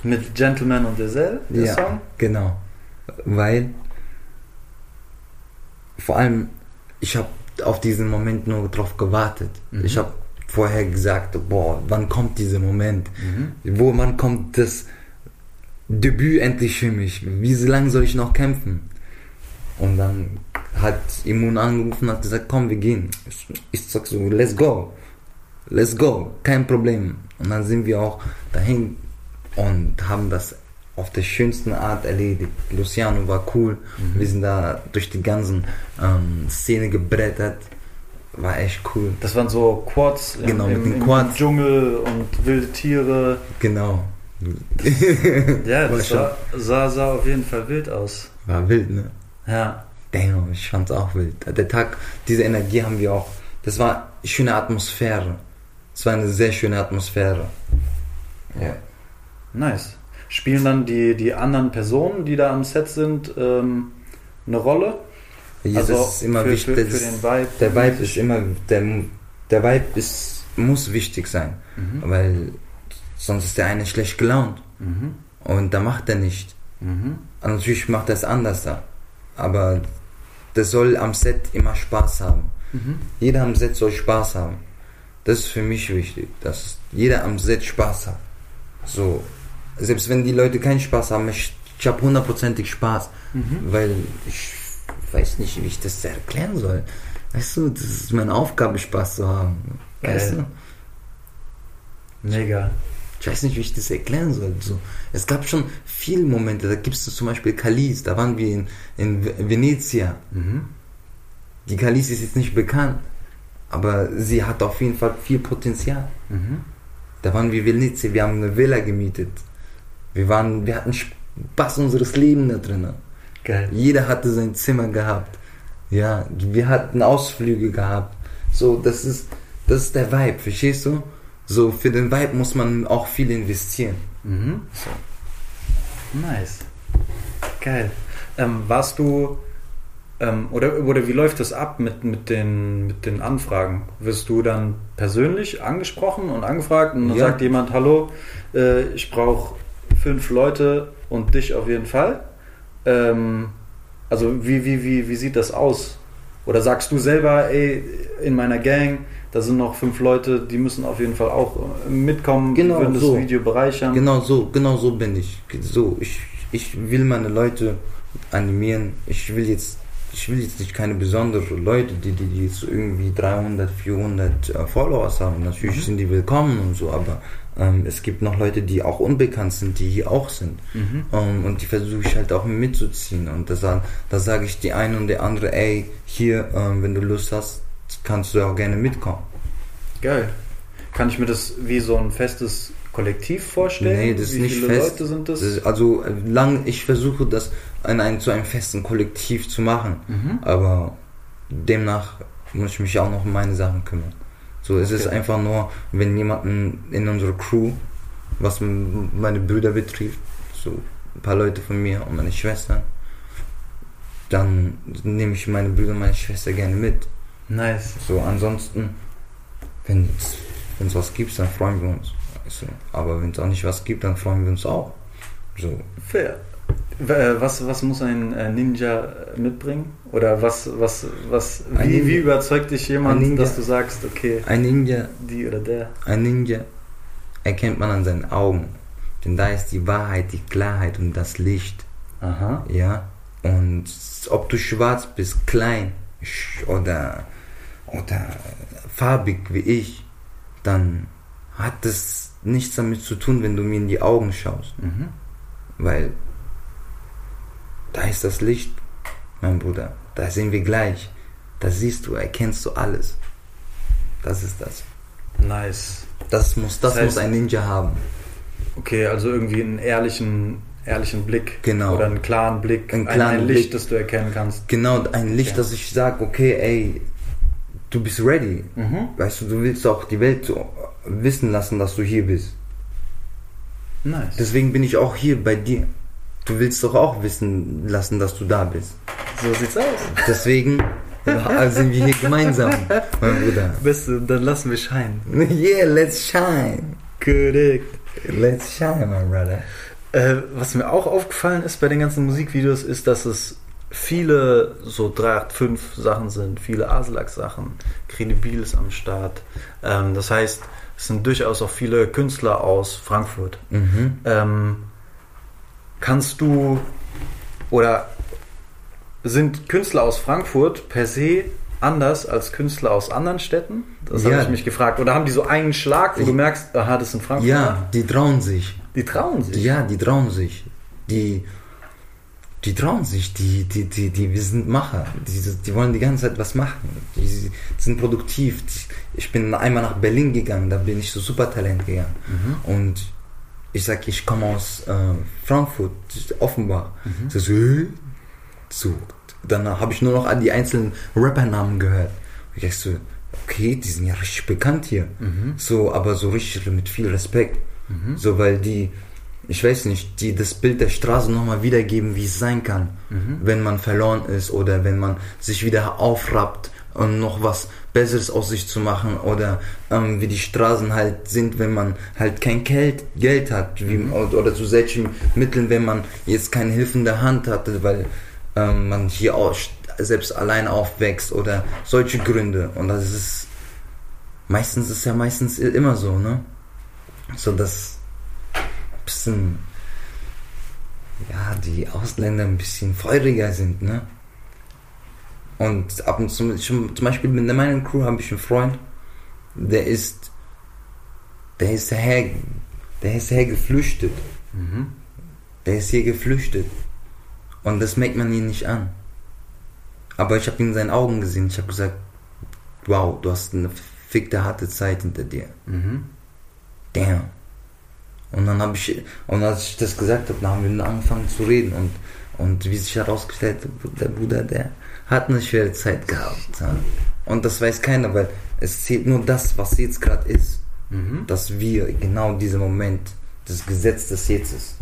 mit Gentleman und Gazelle, der ja. Song. Genau. Weil vor allem ich habe auf diesen Moment nur drauf gewartet. Mhm. Ich habe vorher gesagt, boah, wann kommt dieser Moment? Wo wann kommt das Debüt endlich für mich? Wie lange soll ich noch kämpfen? Und dann hat Immun angerufen und hat gesagt, komm, wir gehen. Ich, ich sag so, let's go. Let's go, kein Problem. Und dann sind wir auch dahin und haben das auf der schönsten Art erledigt. Luciano war cool. Wir sind da durch die ganzen ähm, Szene gebrettert. War echt cool. Das waren so Quads im, Genau, mit im, den im Quads. Dschungel und wilde Tiere. Genau. Ja, das sah, sah, sah auf jeden Fall wild aus. War wild, ne? Ja. Damn, ich fand's auch wild. Der Tag, diese Energie haben wir auch. Das war eine schöne Atmosphäre. Es war eine sehr schöne Atmosphäre. Ja. Nice. Spielen dann die, die anderen Personen, die da am Set sind, ähm, eine Rolle? Ja, Also das ist immer für, wichtig. Für, für den Vibe. der Vibe ist immer, der, der Vibe ist, muss wichtig sein. Mhm. Weil sonst ist der eine schlecht gelaunt. Mhm. Und da macht er nicht. Mhm. Und natürlich macht er es anders da. Aber das soll am Set immer Spaß haben. Mhm. Jeder am Set soll Spaß haben. Das ist für mich wichtig, dass jeder am Set Spaß hat. So, selbst wenn die Leute keinen Spaß haben, ich, ich habe hundertprozentig Spaß, Mhm. weil ich weiß nicht, wie ich das erklären soll. Weißt du, das ist meine Aufgabe, Spaß zu haben. Weißt Geil. du? Mega. Ich weiß nicht, wie ich das erklären soll. So, es gab schon viele Momente, da gibt es zum Beispiel Kalis, da waren wir in, in Venezia. Mhm. Die Kalis ist jetzt nicht bekannt, aber sie hat auf jeden Fall viel Potenzial. Mhm. Da waren wir in Venezia, wir haben eine Villa gemietet. Wir, waren, wir hatten Spaß unseres Lebens da drinnen. Geil. Jeder hatte sein Zimmer gehabt. Ja, wir hatten Ausflüge gehabt. So, das ist, das ist der Vibe, verstehst du? So, für den Vibe muss man auch viel investieren. Mhm. Nice. Geil. Ähm, warst du, ähm, oder, oder wie läuft das ab mit, mit, den, mit den Anfragen? Wirst du dann persönlich angesprochen und angefragt und dann Ja. sagt jemand, hallo, äh, ich brauche fünf Leute und dich auf jeden Fall? Ähm, also wie, wie, wie, wie sieht das aus? Oder sagst du selber, ey, in meiner Gang, da sind noch fünf Leute, die müssen auf jeden Fall auch äh, mitkommen, Genau, würden so. das Video bereichern. Genau so, genau so bin ich. So, ich, ich will meine Leute animieren. Ich will jetzt, ich will jetzt nicht keine besonderen Leute, die, die, die jetzt irgendwie 300, 400 äh, Followers haben. Natürlich Mhm. sind die willkommen und so, aber ähm, es gibt noch Leute, die auch unbekannt sind, die hier auch sind. Mhm. Ähm, und die versuche ich halt auch mitzuziehen. Und da, da sage ich die eine und der andere, ey, hier, ähm, wenn du Lust hast, kannst du auch gerne mitkommen. Geil. Kann ich mir das wie so ein festes Kollektiv vorstellen? Nee, das ist wie nicht viele fest. Leute sind das? Das also äh, lang, ich versuche das an ein, zu einem festen Kollektiv zu machen, Mhm. aber demnach muss ich mich auch noch um meine Sachen kümmern. So, es ist Okay. einfach nur, wenn jemanden in unserer Crew, was meine Brüder betrifft, so ein paar Leute von mir und meine Schwestern, dann nehme ich meine Brüder und meine Schwester gerne mit. Nice. So, ansonsten, wenn es was gibt, dann freuen wir uns. Also, aber wenn es auch nicht was gibt, dann freuen wir uns auch. So, Fair. Äh, Was, was muss ein äh, Ninja mitbringen? Oder was, was, was, Ein wie, Ninja- wie überzeugt dich jemand, dass du sagst, okay, ein Ninja, die oder der? ein Ninja erkennt man an seinen Augen. Denn da ist die Wahrheit, die Klarheit und das Licht. Aha. Ja. Und ob du schwarz bist, klein oder oder farbig wie ich, dann hat das nichts damit zu tun, wenn du mir in die Augen schaust. Mhm. Weil da ist das Licht, mein Bruder. Da sehen wir gleich. Da siehst du, erkennst du alles. Das ist das. Nice. Das muss, das Das heißt- muss ein Ninja haben. Okay, also irgendwie einen ehrlichen, ehrlichen Blick. Genau. Oder einen klaren Blick. Einen ein, klaren ein Licht, Blick. das du erkennen kannst. Genau, ein Licht, Ja. dass ich sage, okay, ey, du bist ready. Mhm. Weißt du, du willst auch die Welt so wissen lassen, dass du hier bist. Nice. Deswegen bin ich auch hier bei dir. Du willst doch auch wissen lassen, dass du da bist. so sieht's aus. Deswegen ja, sind wir hier gemeinsam, mein Bruder. Beste, dann lassen wir scheinen. Yeah, let's shine. Correct. Let's shine, my brother. Äh, was mir auch aufgefallen ist bei den ganzen Musikvideos, ist, dass es viele so 385 Sachen sind, viele Aslak-Sachen, Credibil ist am Start. Ähm, das heißt, es sind durchaus auch viele Künstler aus Frankfurt. Mhm. Ähm, kannst du oder sind Künstler aus Frankfurt per se anders als Künstler aus anderen Städten? Das Ja. habe ich mich gefragt. Oder haben die so einen Schlag, wo du Ich- merkst, aha, das sind Frankfurter? Ja, die trauen sich. Die trauen sich. Ja, die trauen sich. Die, die trauen sich. Die, die, die, die, wir sind Macher. Die, die wollen die ganze Zeit was machen. Die sind produktiv. Ich bin einmal nach Berlin gegangen, da bin ich so Supertalent gegangen. Und ich sag, ich komme aus äh, Frankfurt, Offenbach. So, so, so. Dann habe ich nur noch die einzelnen Rappernamen gehört. Und ich dachte so, okay, die sind ja richtig bekannt hier. So, aber so richtig mit viel Respekt. So, weil die, ich weiß nicht, die das Bild der Straße nochmal wiedergeben, wie es sein kann, wenn man verloren ist oder wenn man sich wieder aufrappt und noch was Besseres aus sich zu machen oder ähm, wie die Straßen halt sind, wenn man halt kein Geld, Geld hat wie, oder, oder zu solchen Mitteln, wenn man jetzt keine hilfende Hand hatte, weil ähm, man hier auch selbst allein aufwächst oder solche Gründe und das ist meistens ist ja meistens immer so, ne? So dass ein bisschen ja, die Ausländer ein bisschen feuriger sind, ne? Und ab und zu, zum zum Beispiel mit meiner Crew habe ich einen Freund, der ist, der ist her, der ist her geflüchtet. Mhm. Der ist hier geflüchtet. Und das merkt man ihn nicht an. Aber ich habe ihn in seinen Augen gesehen. Ich habe gesagt, wow, du hast eine fickte harte Zeit hinter dir. Mhm. Damn. Und dann habe ich, und als ich das gesagt habe, dann haben wir angefangen zu reden und, und wie sich herausgestellt hat, der Bruder, der hat eine schwere Zeit gehabt. Ja. Und das weiß keiner, weil es zählt nur das, was jetzt gerade ist. Mhm. Dass wir genau diesen Moment, das Gesetz des Jetzt ist.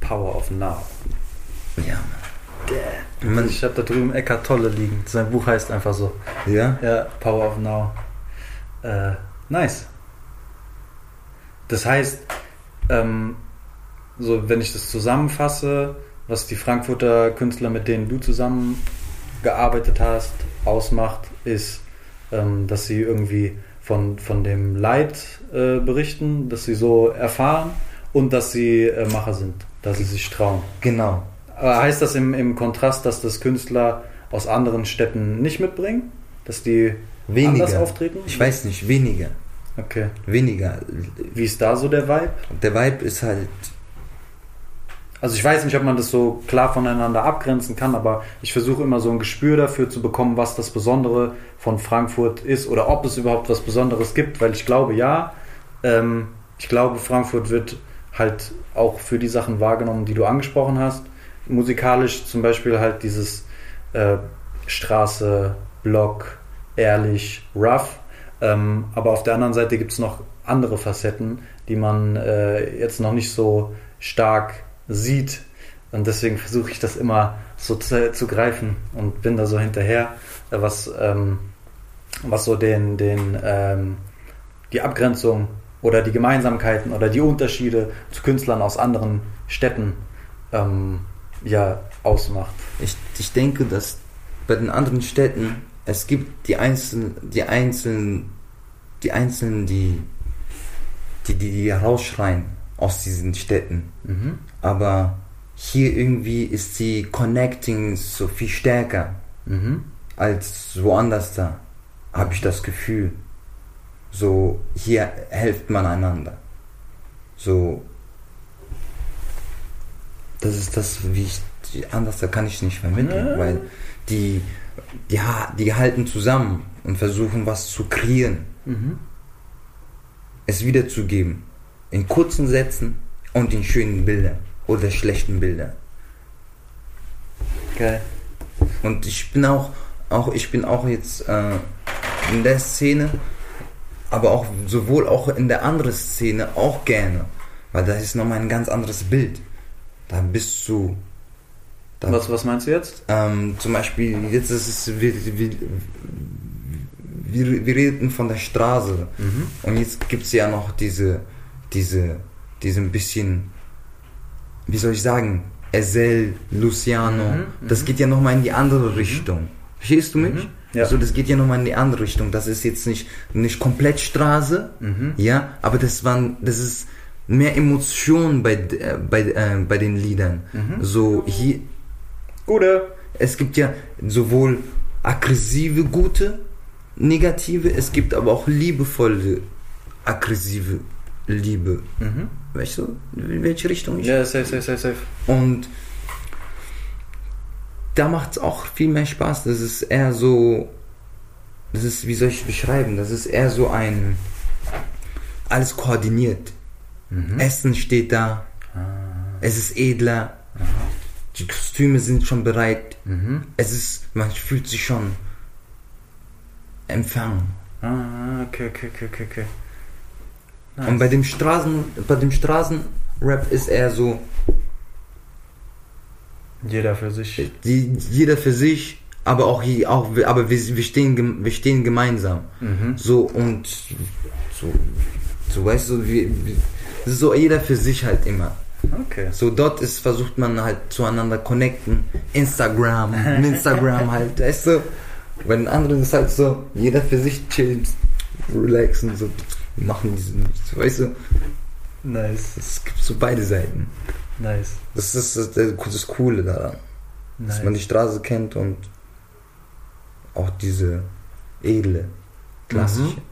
Power of Now. Ja, Man, Man- ich habe da drüben Eckart Tolle liegen. Sein Buch heißt einfach so. Mann. Ja? Ja, Power of Now. Äh, nice. Das heißt, ähm, so wenn ich das zusammenfasse, was die Frankfurter Künstler, mit denen du zusammengearbeitet hast, ausmacht, ist, ähm, dass sie irgendwie von, von dem Leid äh, berichten, dass sie so erfahren und dass sie äh, Macher sind, dass sie sich trauen. Genau. Aber heißt das im, im Kontrast, dass das Künstler aus anderen Städten nicht mitbringen? Dass die anders Weniger. auftreten? Ich weiß nicht, weniger. Okay. Weniger. Wie ist da so der Vibe? Der Vibe ist halt, Also ich weiß nicht, ob man das so klar voneinander abgrenzen kann, aber ich versuche immer so ein Gespür dafür zu bekommen, was das Besondere von Frankfurt ist oder ob es überhaupt was Besonderes gibt, weil ich glaube, ja, ähm, ich glaube, Frankfurt wird halt auch für die Sachen wahrgenommen, die du angesprochen hast. Musikalisch zum Beispiel halt dieses äh, Straße, Block, ehrlich, rough. Ähm, aber auf der anderen Seite gibt es noch andere Facetten, die man äh, jetzt noch nicht so stark sieht. Und deswegen versuche ich das immer so zu, zu greifen und bin da so hinterher, äh, was, ähm, was so den, den, ähm, die Abgrenzung oder die Gemeinsamkeiten oder die Unterschiede zu Künstlern aus anderen Städten ähm, ja, ausmacht. ich, ich denke, dass bei den anderen Städten es gibt die einzelnen, die einzelnen, die einzelnen, die, die, die, die herausschreien aus diesen Städten. Mhm. Aber hier irgendwie ist die Connecting so viel stärker. Mhm. als woanders da, habe ich das Gefühl. So, hier hilft man einander. So, das ist das, wie ich, anders da kann ich nicht vermitteln, Ja. weil die, die, ha- die halten zusammen und versuchen was zu kreieren, Mhm. es wiederzugeben. In kurzen Sätzen und in schönen Bildern oder schlechten Bildern. Geil. Und ich bin auch, auch ich bin auch jetzt äh, in der Szene, aber auch sowohl auch in der anderen Szene auch gerne, weil das ist nochmal ein ganz anderes Bild. Da bist du, da, Was, was meinst du jetzt? ähm, zum Beispiel jetzt ist es, wir, wir, wir, wir reden von der Straße Mhm. und jetzt gibt es ja noch diese, diese, diese ein bisschen, wie soll ich sagen, Ezel, Luciano, Mhm, das geht ja nochmal in die andere Richtung. Verstehst du mich? Mhm, ja. Also das geht ja nochmal in die andere Richtung. Das ist jetzt nicht, nicht komplett Straße, Mhm. ja, aber das waren, das ist mehr Emotion bei, äh, bei, äh, bei den Liedern. Mhm. So hier, Gute. es gibt ja sowohl aggressive, gute, negative, es gibt aber auch liebevolle, aggressive Liebe. Mhm. Weißt du, in welche Richtung ich? Ja, safe, safe, safe, safe. Und da macht es auch viel mehr Spaß. Das ist eher so, das ist, wie soll ich beschreiben? Das ist eher so ein, alles koordiniert. Mhm. Essen steht da, Ah. es ist edler, die Kostüme sind schon bereit. Mhm. Es ist, man fühlt sich schon empfangen. Ah, okay, okay, okay, okay. Nice. Und bei dem Straßen, bei dem Straßenrap ist eher so, Jeder für sich. die, jeder für sich, aber auch, auch aber wir, wir, stehen, wir stehen gemeinsam. Mhm. So und so, so weißt du, wie, wie, so jeder für sich halt immer. Okay. So dort ist, versucht man halt zueinander connecten. Instagram, Instagram halt, weißt du. Bei den anderen ist halt so, jeder für sich chillen, relaxen, so machen diesen, so, weißt du. Nice. Es gibt so beide Seiten. Nice. Das ist das, das Coole daran. nice. Dass man die Straße kennt und auch diese edle, klassische. Mhm.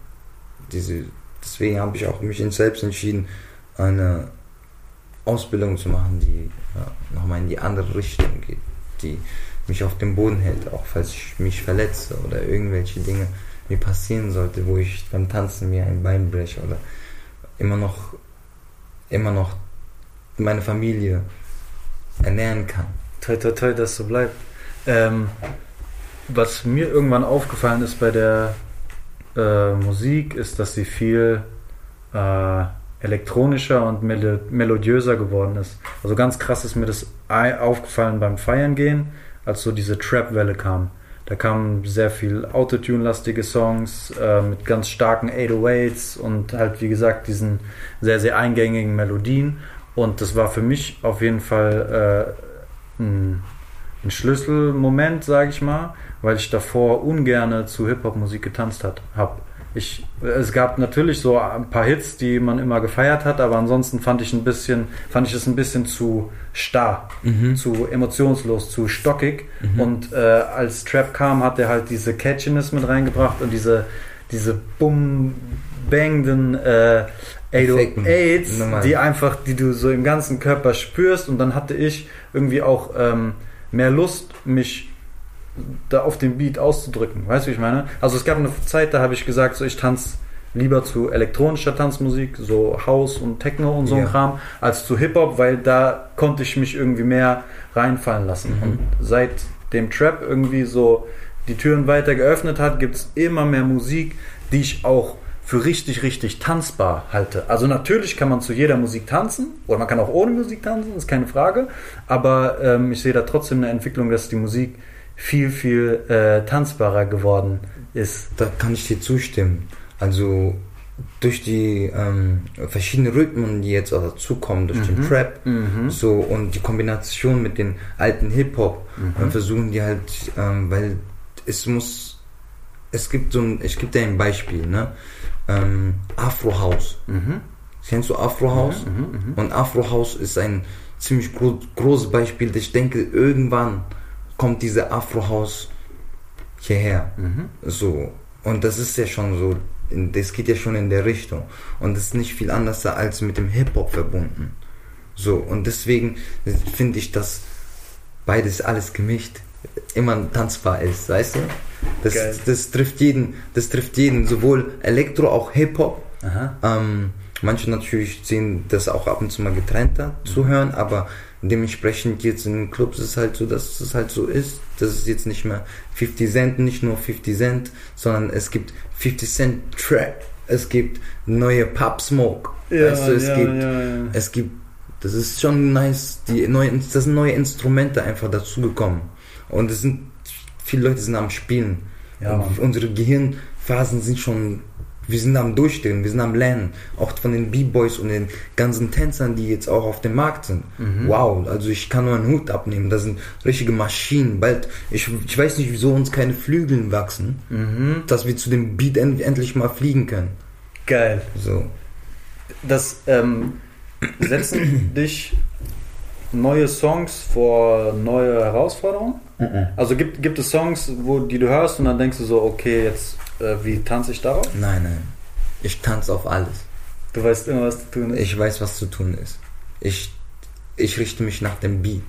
Diese, deswegen habe ich auch mich selbst entschieden, eine Ausbildung zu machen, die ja, nochmal in die andere Richtung geht, die mich auf dem Boden hält, auch falls ich mich verletze oder irgendwelche Dinge mir passieren sollte, wo ich beim Tanzen mir ein Bein breche oder immer noch immer noch meine Familie ernähren kann. Toi, toi, toi, dass so bleibt. Ähm, was mir irgendwann aufgefallen ist bei der äh, Musik, ist, dass sie viel äh, elektronischer und melo melodiöser geworden ist. Also ganz krass ist mir das aufgefallen beim Feiern gehen, als so diese Trap-Welle kam. Da kamen sehr viel Autotune-lastige Songs äh, mit ganz starken 808s und halt, wie gesagt, diesen sehr, sehr eingängigen Melodien. Und das war für mich auf jeden Fall äh, ein, ein Schlüsselmoment, sage ich mal, weil ich davor ungerne zu Hip-Hop-Musik getanzt habe. Ich, es gab natürlich so ein paar Hits, die man immer gefeiert hat, aber ansonsten fand ich ein bisschen, fand ich es ein bisschen zu starr, zu emotionslos, zu stockig. Und äh, als Trap kam, hat er halt diese Catchiness mit reingebracht und diese, diese bumm bangenden äh, Effekten. 808s, Normal. die einfach, die du so im ganzen Körper spürst. Und dann hatte ich irgendwie auch ähm, mehr Lust, mich da auf dem Beat auszudrücken. Weißt du, wie ich meine? Also es gab eine Zeit, da habe ich gesagt, so ich tanze lieber zu elektronischer Tanzmusik, so House und Techno und so ein Ja. Kram, als zu Hip-Hop, weil da konnte ich mich irgendwie mehr reinfallen lassen. Mhm. Und seit dem Trap irgendwie so die Türen weiter geöffnet hat, gibt es immer mehr Musik, die ich auch für richtig, richtig tanzbar halte. Also natürlich kann man zu jeder Musik tanzen oder man kann auch ohne Musik tanzen, ist keine Frage. Aber ähm, ich sehe da trotzdem eine Entwicklung, dass die Musik viel, viel äh, tanzbarer geworden ist. Da kann ich dir zustimmen. Also durch die ähm, verschiedenen Rhythmen, die jetzt auch dazukommen, durch den Trap, so und die Kombination mit den alten Hip-Hop, dann versuchen die halt, ähm, weil es muss, es gibt so ein, ich gebe dir ein Beispiel, ne? Ähm, Afro House. Mhm. Kennst du Afro House? Und Afro House ist ein ziemlich gro großes Beispiel. Ich denke, irgendwann kommt diese Afro House hierher. Mhm. So. Und das ist ja schon so, das geht ja schon in der Richtung. Und das ist nicht viel anders als mit dem Hip-Hop verbunden. So, und deswegen finde ich, dass beides alles gemischt immer tanzbar ist, weißt du? Das, Geil. das trifft jeden, das trifft jeden, sowohl Elektro, auch Hip-Hop. Ähm, manche natürlich sehen das auch ab und zu mal getrennter zu hören, aber dementsprechend jetzt in den Clubs ist es halt so, dass es halt so ist. Das ist jetzt nicht mehr 50 Cent, nicht nur 50 Cent, sondern es gibt 50 Cent Trap, es gibt neue Pop Smoke, weißt du, es gibt, ja, ja. es gibt, das ist schon nice, die neuen, das sind neue Instrumente einfach dazugekommen und es sind, viele Leute sind am Spielen. Ja, unsere Gehirnphasen sind schon, wir sind am Durchdrehen, wir sind am Lernen. Auch von den B-Boys und den ganzen Tänzern, die jetzt auch auf dem Markt sind. Mhm. Wow, also ich kann nur einen Hut abnehmen. Das sind richtige Maschinen. Bald, ich, ich weiß nicht, wieso uns keine Flügeln wachsen, Mhm. dass wir zu dem Beat end, endlich mal fliegen können. Geil. So. Das ähm, setzen dich neue Songs vor neue Herausforderungen? Also gibt, gibt es Songs, wo die du hörst und dann denkst du so, okay, jetzt äh, wie tanze ich darauf? Nein, nein. Ich tanze auf alles. Du weißt immer, was zu tun ist. Ich weiß, was zu tun ist. Ich, ich richte mich nach dem Beat.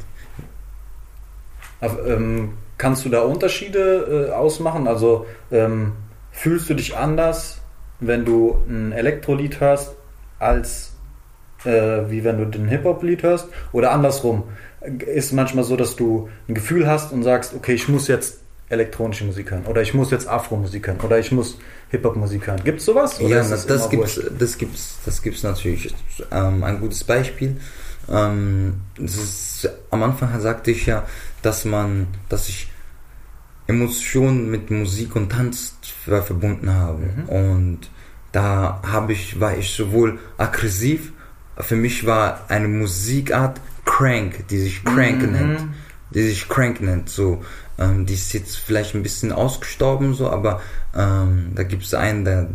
Aber, ähm, kannst du da Unterschiede äh, ausmachen? Also ähm, fühlst du dich anders, wenn du ein Elektrolied hörst, als äh, wie wenn du den Hip-Hop-Lied hörst? Oder andersrum? Ist es manchmal so, dass du ein Gefühl hast und sagst, okay, ich muss jetzt elektronische Musik hören oder ich muss jetzt Afro-Musik hören oder ich muss Hip-Hop-Musik hören. Gibt es sowas? Oder Ja, ist das, es das gibt's, das gibt's, das gibt's natürlich. Ähm, ein gutes Beispiel. Ähm, das ist, am Anfang sagte ich ja, dass man, dass ich Emotionen mit Musik und Tanz ver- verbunden habe. Und da habe ich, war ich sowohl aggressiv, für mich war eine Musikart Crank, die sich Crank Mhm. nennt. Die sich Crank nennt, so. Ähm, die ist jetzt vielleicht ein bisschen ausgestorben, so, aber ähm, da gibt es einen, der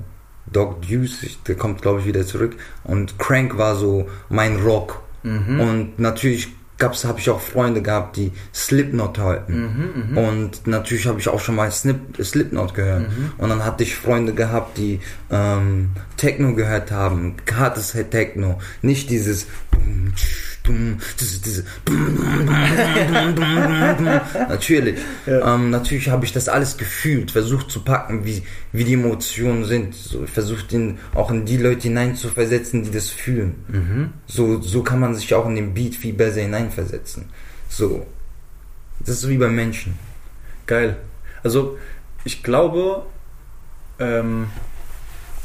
Dog Deuce, der kommt glaube ich wieder zurück. Und Crank war so mein Rock. Mhm. Und natürlich gab's, habe ich auch Freunde gehabt, die Slipknot hörten. Mhm, Und natürlich habe ich auch schon mal Snip, Slipknot gehört. Und dann hatte ich Freunde gehabt, die ähm, Techno gehört haben. Hartes Techno. Nicht dieses Natürlich. Ähm, natürlich habe ich das alles gefühlt, versucht zu packen, wie, wie die Emotionen sind. So, versucht ihn auch in die Leute hineinzuversetzen, die das fühlen. So, so kann man sich auch in den Beat viel besser hineinversetzen. So. Das ist wie bei Menschen. Geil. Also ich glaube, ähm,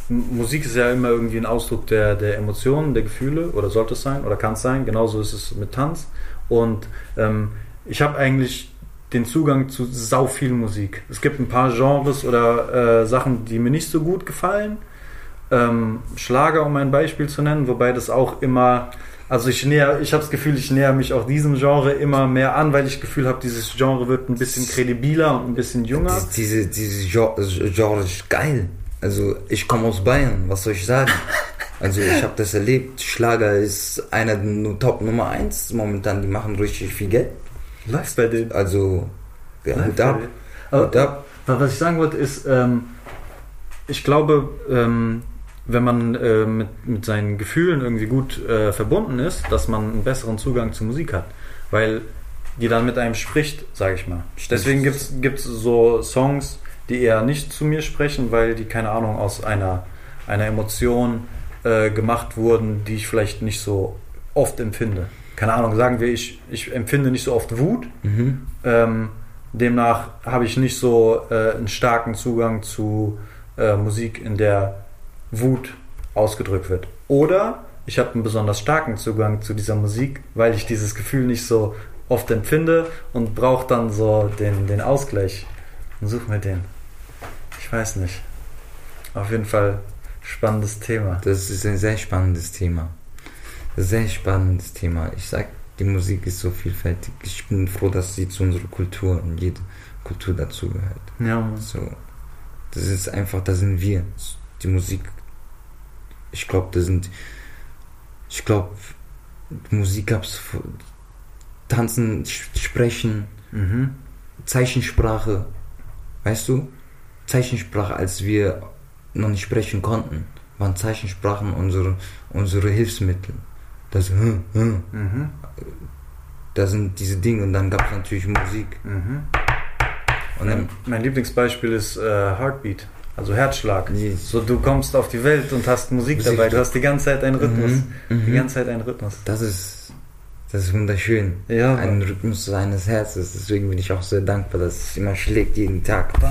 Musik ist ja immer irgendwie ein Ausdruck der, der Emotionen, der Gefühle, oder sollte es sein, oder kann es sein. Genauso ist es mit Tanz. Und ähm, ich habe eigentlich den Zugang zu sau viel Musik. Es gibt ein paar Genres oder äh, Sachen, die mir nicht so gut gefallen. Ähm, Schlager, um ein Beispiel zu nennen, wobei das auch immer, also ich näher, ich habe das Gefühl, ich näher mich auch diesem Genre immer mehr an, weil ich das Gefühl habe, dieses Genre wird ein bisschen kredibiler und ein bisschen jünger. Die- Diese, diese Gen- Genre ist geil. Also ich komme aus Bayern, was soll ich sagen? Also ich habe das erlebt. Schlager ist einer der Top Nummer 1 momentan. Die machen richtig viel Geld. Läuft bei denen. Also ja, Hut ab. Hut ab. was ich sagen wollte ist, ähm, ich glaube, ähm, wenn man äh, mit, mit seinen Gefühlen irgendwie gut äh, verbunden ist, dass man einen besseren Zugang zu Musik hat. Weil die dann mit einem spricht, sage ich mal. Deswegen gibt es so Songs, die eher nicht zu mir sprechen, weil die, keine Ahnung, aus einer, einer Emotion äh, gemacht wurden, die ich vielleicht nicht so oft empfinde. Keine Ahnung, sagen wir, ich, ich empfinde nicht so oft Wut. Mhm. Ähm, demnach habe ich nicht so äh, einen starken Zugang zu äh, Musik, in der Wut ausgedrückt wird. Oder ich habe einen besonders starken Zugang zu dieser Musik, weil ich dieses Gefühl nicht so oft empfinde und brauche dann so den, den Ausgleich. Und such mir den. Ich weiß nicht. Auf jeden Fall spannendes Thema. Das ist ein sehr spannendes Thema. Sehr spannendes Thema. Ich sag, die Musik ist so vielfältig. Ich bin froh, dass sie zu unserer Kultur und jede Kultur dazugehört. Ja, Mann. So, das ist einfach, da sind wir. Die Musik, ich glaube, da sind, ich glaube, Musik gab's, Tanzen, Sprechen, Mhm. Zeichensprache, Weißt du? Zeichensprache, als wir noch nicht sprechen konnten, waren Zeichensprachen unsere, unsere Hilfsmittel. Das, hm, hm, Mhm. da sind diese Dinge und dann gab es natürlich Musik. Mhm. Und dann, Mein Lieblingsbeispiel ist äh, Heartbeat, also Herzschlag. Yes. So, du kommst auf die Welt und hast Musik, Musik. dabei. Du hast die ganze Zeit einen Rhythmus. Mhm, Die mhm. ganze Zeit einen Rhythmus. das ist, das ist wunderschön. Ja, Ein Rhythmus seines Herzens. Deswegen bin ich auch sehr dankbar, dass es immer schlägt jeden Tag.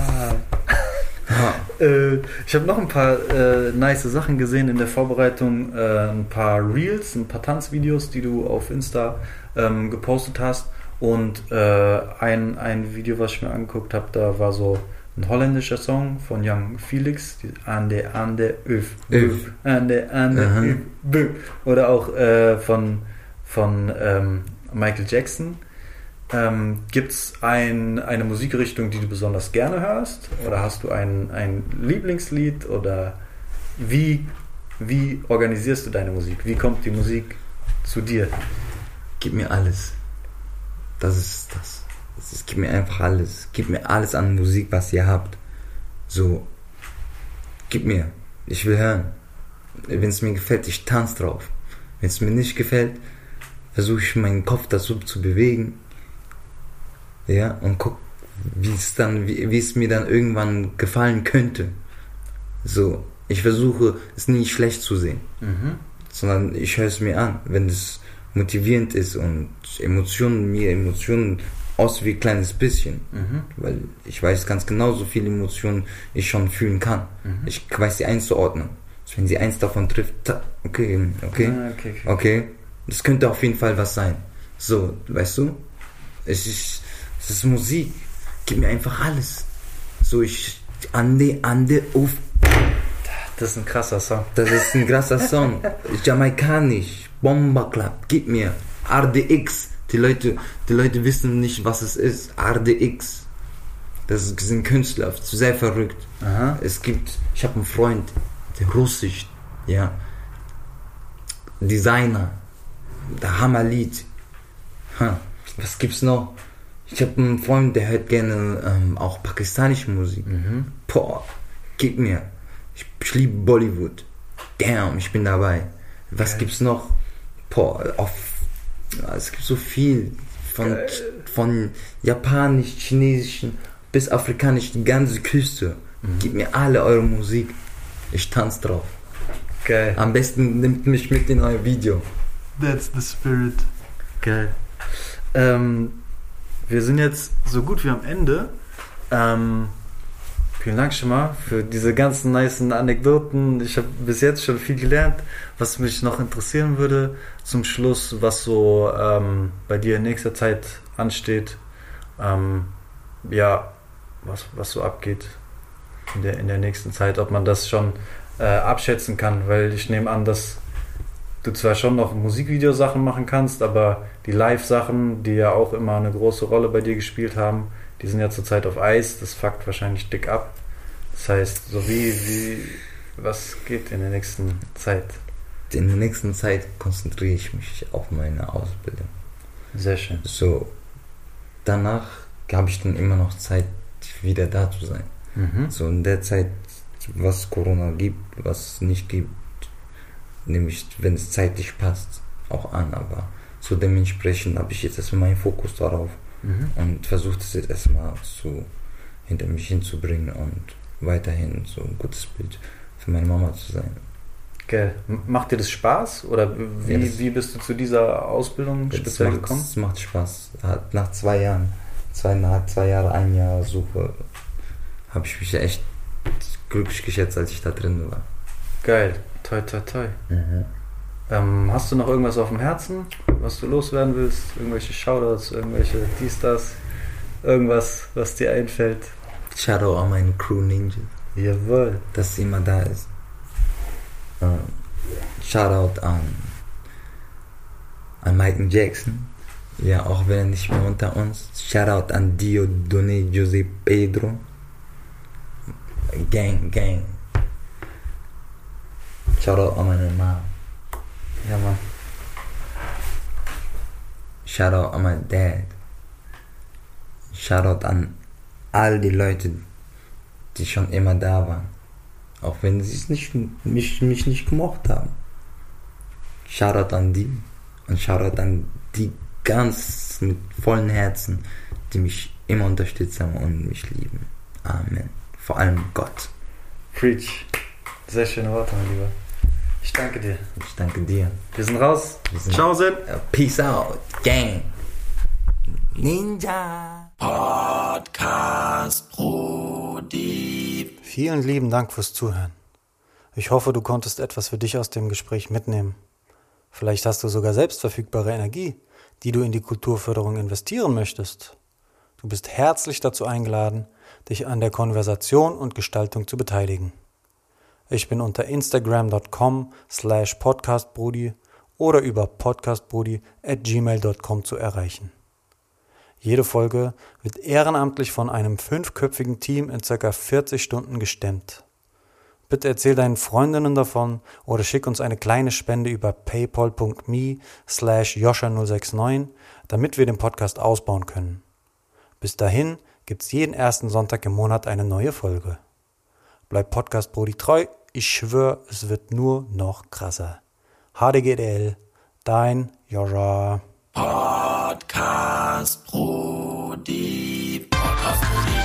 Äh, ich habe noch ein paar äh, nice Sachen gesehen in der Vorbereitung. Äh, ein paar Reels, ein paar Tanzvideos, die du auf Insta ähm, gepostet hast. Und äh, ein, ein Video, was ich mir angeguckt habe, da war so ein holländischer Song von Young Felix, die Ande Ande Öf. Öf. Ande Ande Aha. Öf. Bö. Oder auch äh, von, von ähm, Michael Jackson. Ähm, Gibt es ein, eine Musikrichtung, die du besonders gerne hörst? Oder hast du ein, ein Lieblingslied? Oder wie, wie organisierst du deine Musik? Wie kommt die Musik zu dir? Gib mir alles. Das ist das. das ist, gib mir einfach alles. Gib mir alles an Musik, was ihr habt. So. Gib mir. Ich will hören. Wenn es mir gefällt, ich tanze drauf. Wenn es mir nicht gefällt, versuche ich meinen Kopf dazu zu bewegen. Ja, und guck, wie es dann, wie, wie es mir dann irgendwann gefallen könnte. So. Ich versuche, es nie schlecht zu sehen sondern ich höre es mir an, wenn es motivierend ist und Emotionen mir Emotionen aus wie ein kleines bisschen, Mhm. weil ich weiß ganz genau, so viele Emotionen ich schon fühlen kann. Mhm. Ich weiß sie einzuordnen. Also wenn sie eins davon trifft, ta- okay, okay, Ah, okay, okay. okay, das könnte auf jeden Fall was sein. So, weißt du, es ist, es ist Musik, gib mir einfach alles. So ich ande, ande, auf Das ist ein krasser Song. das ist ein krasser Song. Jamaikanisch. Bomba Club. Gib mir. RDX. Die Leute, die Leute wissen nicht, was es ist. RDX. Das sind Künstler. Sehr verrückt. Aha. Es gibt, ich habe einen Freund, der Russisch, ja. Designer. Der Hammerlied. Ha. Was gibt's noch? Ich habe einen Freund, der hört gerne ähm, auch pakistanische Musik. Mhm. Boah, gib mir. Ich, ich liebe Bollywood. Damn, ich bin dabei. Was Geil. gibt's noch? Boah, auf, es gibt so viel. Von, Geil. von japanisch, chinesischen bis afrikanisch, die ganze Küste. Gib mir alle eure Musik. Ich tanze drauf. Geil. Am besten nimmt mich mit in euer Video. That's the spirit. Geil. Ähm, wir sind jetzt so gut wie am Ende. Ähm, vielen Dank schon mal für diese ganzen nice Anekdoten. Ich habe bis jetzt schon viel gelernt. Was mich noch interessieren würde zum Schluss, was so ähm, bei dir in nächster Zeit ansteht. Ähm, ja, was, was so abgeht in der, in der nächsten Zeit, ob man das schon äh, abschätzen kann, weil ich nehme an, dass du zwar schon noch Musikvideosachen machen kannst, aber die Live-Sachen, die ja auch immer eine große Rolle bei dir gespielt haben, die sind ja zurzeit auf Eis. Das fuckt wahrscheinlich dick ab. Das heißt, so wie, wie, was geht in der nächsten Zeit? In der nächsten Zeit konzentriere ich mich auf meine Ausbildung. Sehr schön. So, danach habe ich dann immer noch Zeit, wieder da zu sein. Mhm. So in der Zeit, was Corona gibt, was es nicht gibt, nehme ich, wenn es zeitlich passt, auch an. Aber so dementsprechend habe ich jetzt erstmal meinen Fokus darauf Mhm. und versuche es jetzt erstmal so hinter mich hinzubringen und weiterhin so ein gutes Bild für meine Mama zu sein. Geil. M- Macht dir das Spaß? Oder wie, Ja, das- wie bist du zu dieser Ausbildung speziell gekommen? es macht Spaß. Nach zwei Jahren, zwei, nach zwei Jahre, ein Jahr Suche, habe ich mich echt glücklich geschätzt, als ich da drin war. Geil. Toi, toi, toi. Ähm, hast du noch irgendwas auf dem Herzen, was du loswerden willst? Irgendwelche Shoutouts, irgendwelche dies, das? Irgendwas, was dir einfällt? Shoutout an meine Crew Ninja, Jawohl. dass sie immer da ist. Ähm, Shoutout an, an Michael Jackson. Ja, auch wenn er nicht mehr unter uns. Shoutout an Diodone Jose Pedro. Gang, gang. Shoutout an meine Mom. Ja, Mann. Shoutout an mein Dad. Shoutout an all die Leute, die schon immer da waren. Auch wenn sie es nicht, mich, mich nicht gemocht haben. Shoutout an die und Shoutout an die ganz mit vollen Herzen, die mich immer unterstützt haben und mich lieben. Amen. Vor allem Gott. Preach. Sehr schöne Worte, mein Lieber. Ich danke dir. Ich danke dir. Wir sind raus. Wir sind- Ciao, Sinn. Uh, Peace out, gang. Ninja. Podcast Brody. Vielen lieben Dank fürs Zuhören. Ich hoffe, du konntest etwas für dich aus dem Gespräch mitnehmen. Vielleicht hast du sogar selbst verfügbare Energie, die du in die Kulturförderung investieren möchtest. Du bist herzlich dazu eingeladen, dich an der Konversation und Gestaltung zu beteiligen. Ich bin unter instagram.com slash podcastbrudi oder über podcastbrudi at gmail.com zu erreichen. Jede Folge wird ehrenamtlich von einem fünfköpfigen Team in ca. 40 Stunden gestemmt. Bitte erzähl deinen Freundinnen davon oder schick uns eine kleine Spende über paypal.me slash joscha069, damit wir den Podcast ausbauen können. Bis dahin gibt's jeden ersten Sonntag im Monat eine neue Folge. Bleib Podcast Brody treu, ich schwöre, es wird nur noch krasser. HDGDL, dein Joscha. Podcast Brody. Podcast Brody.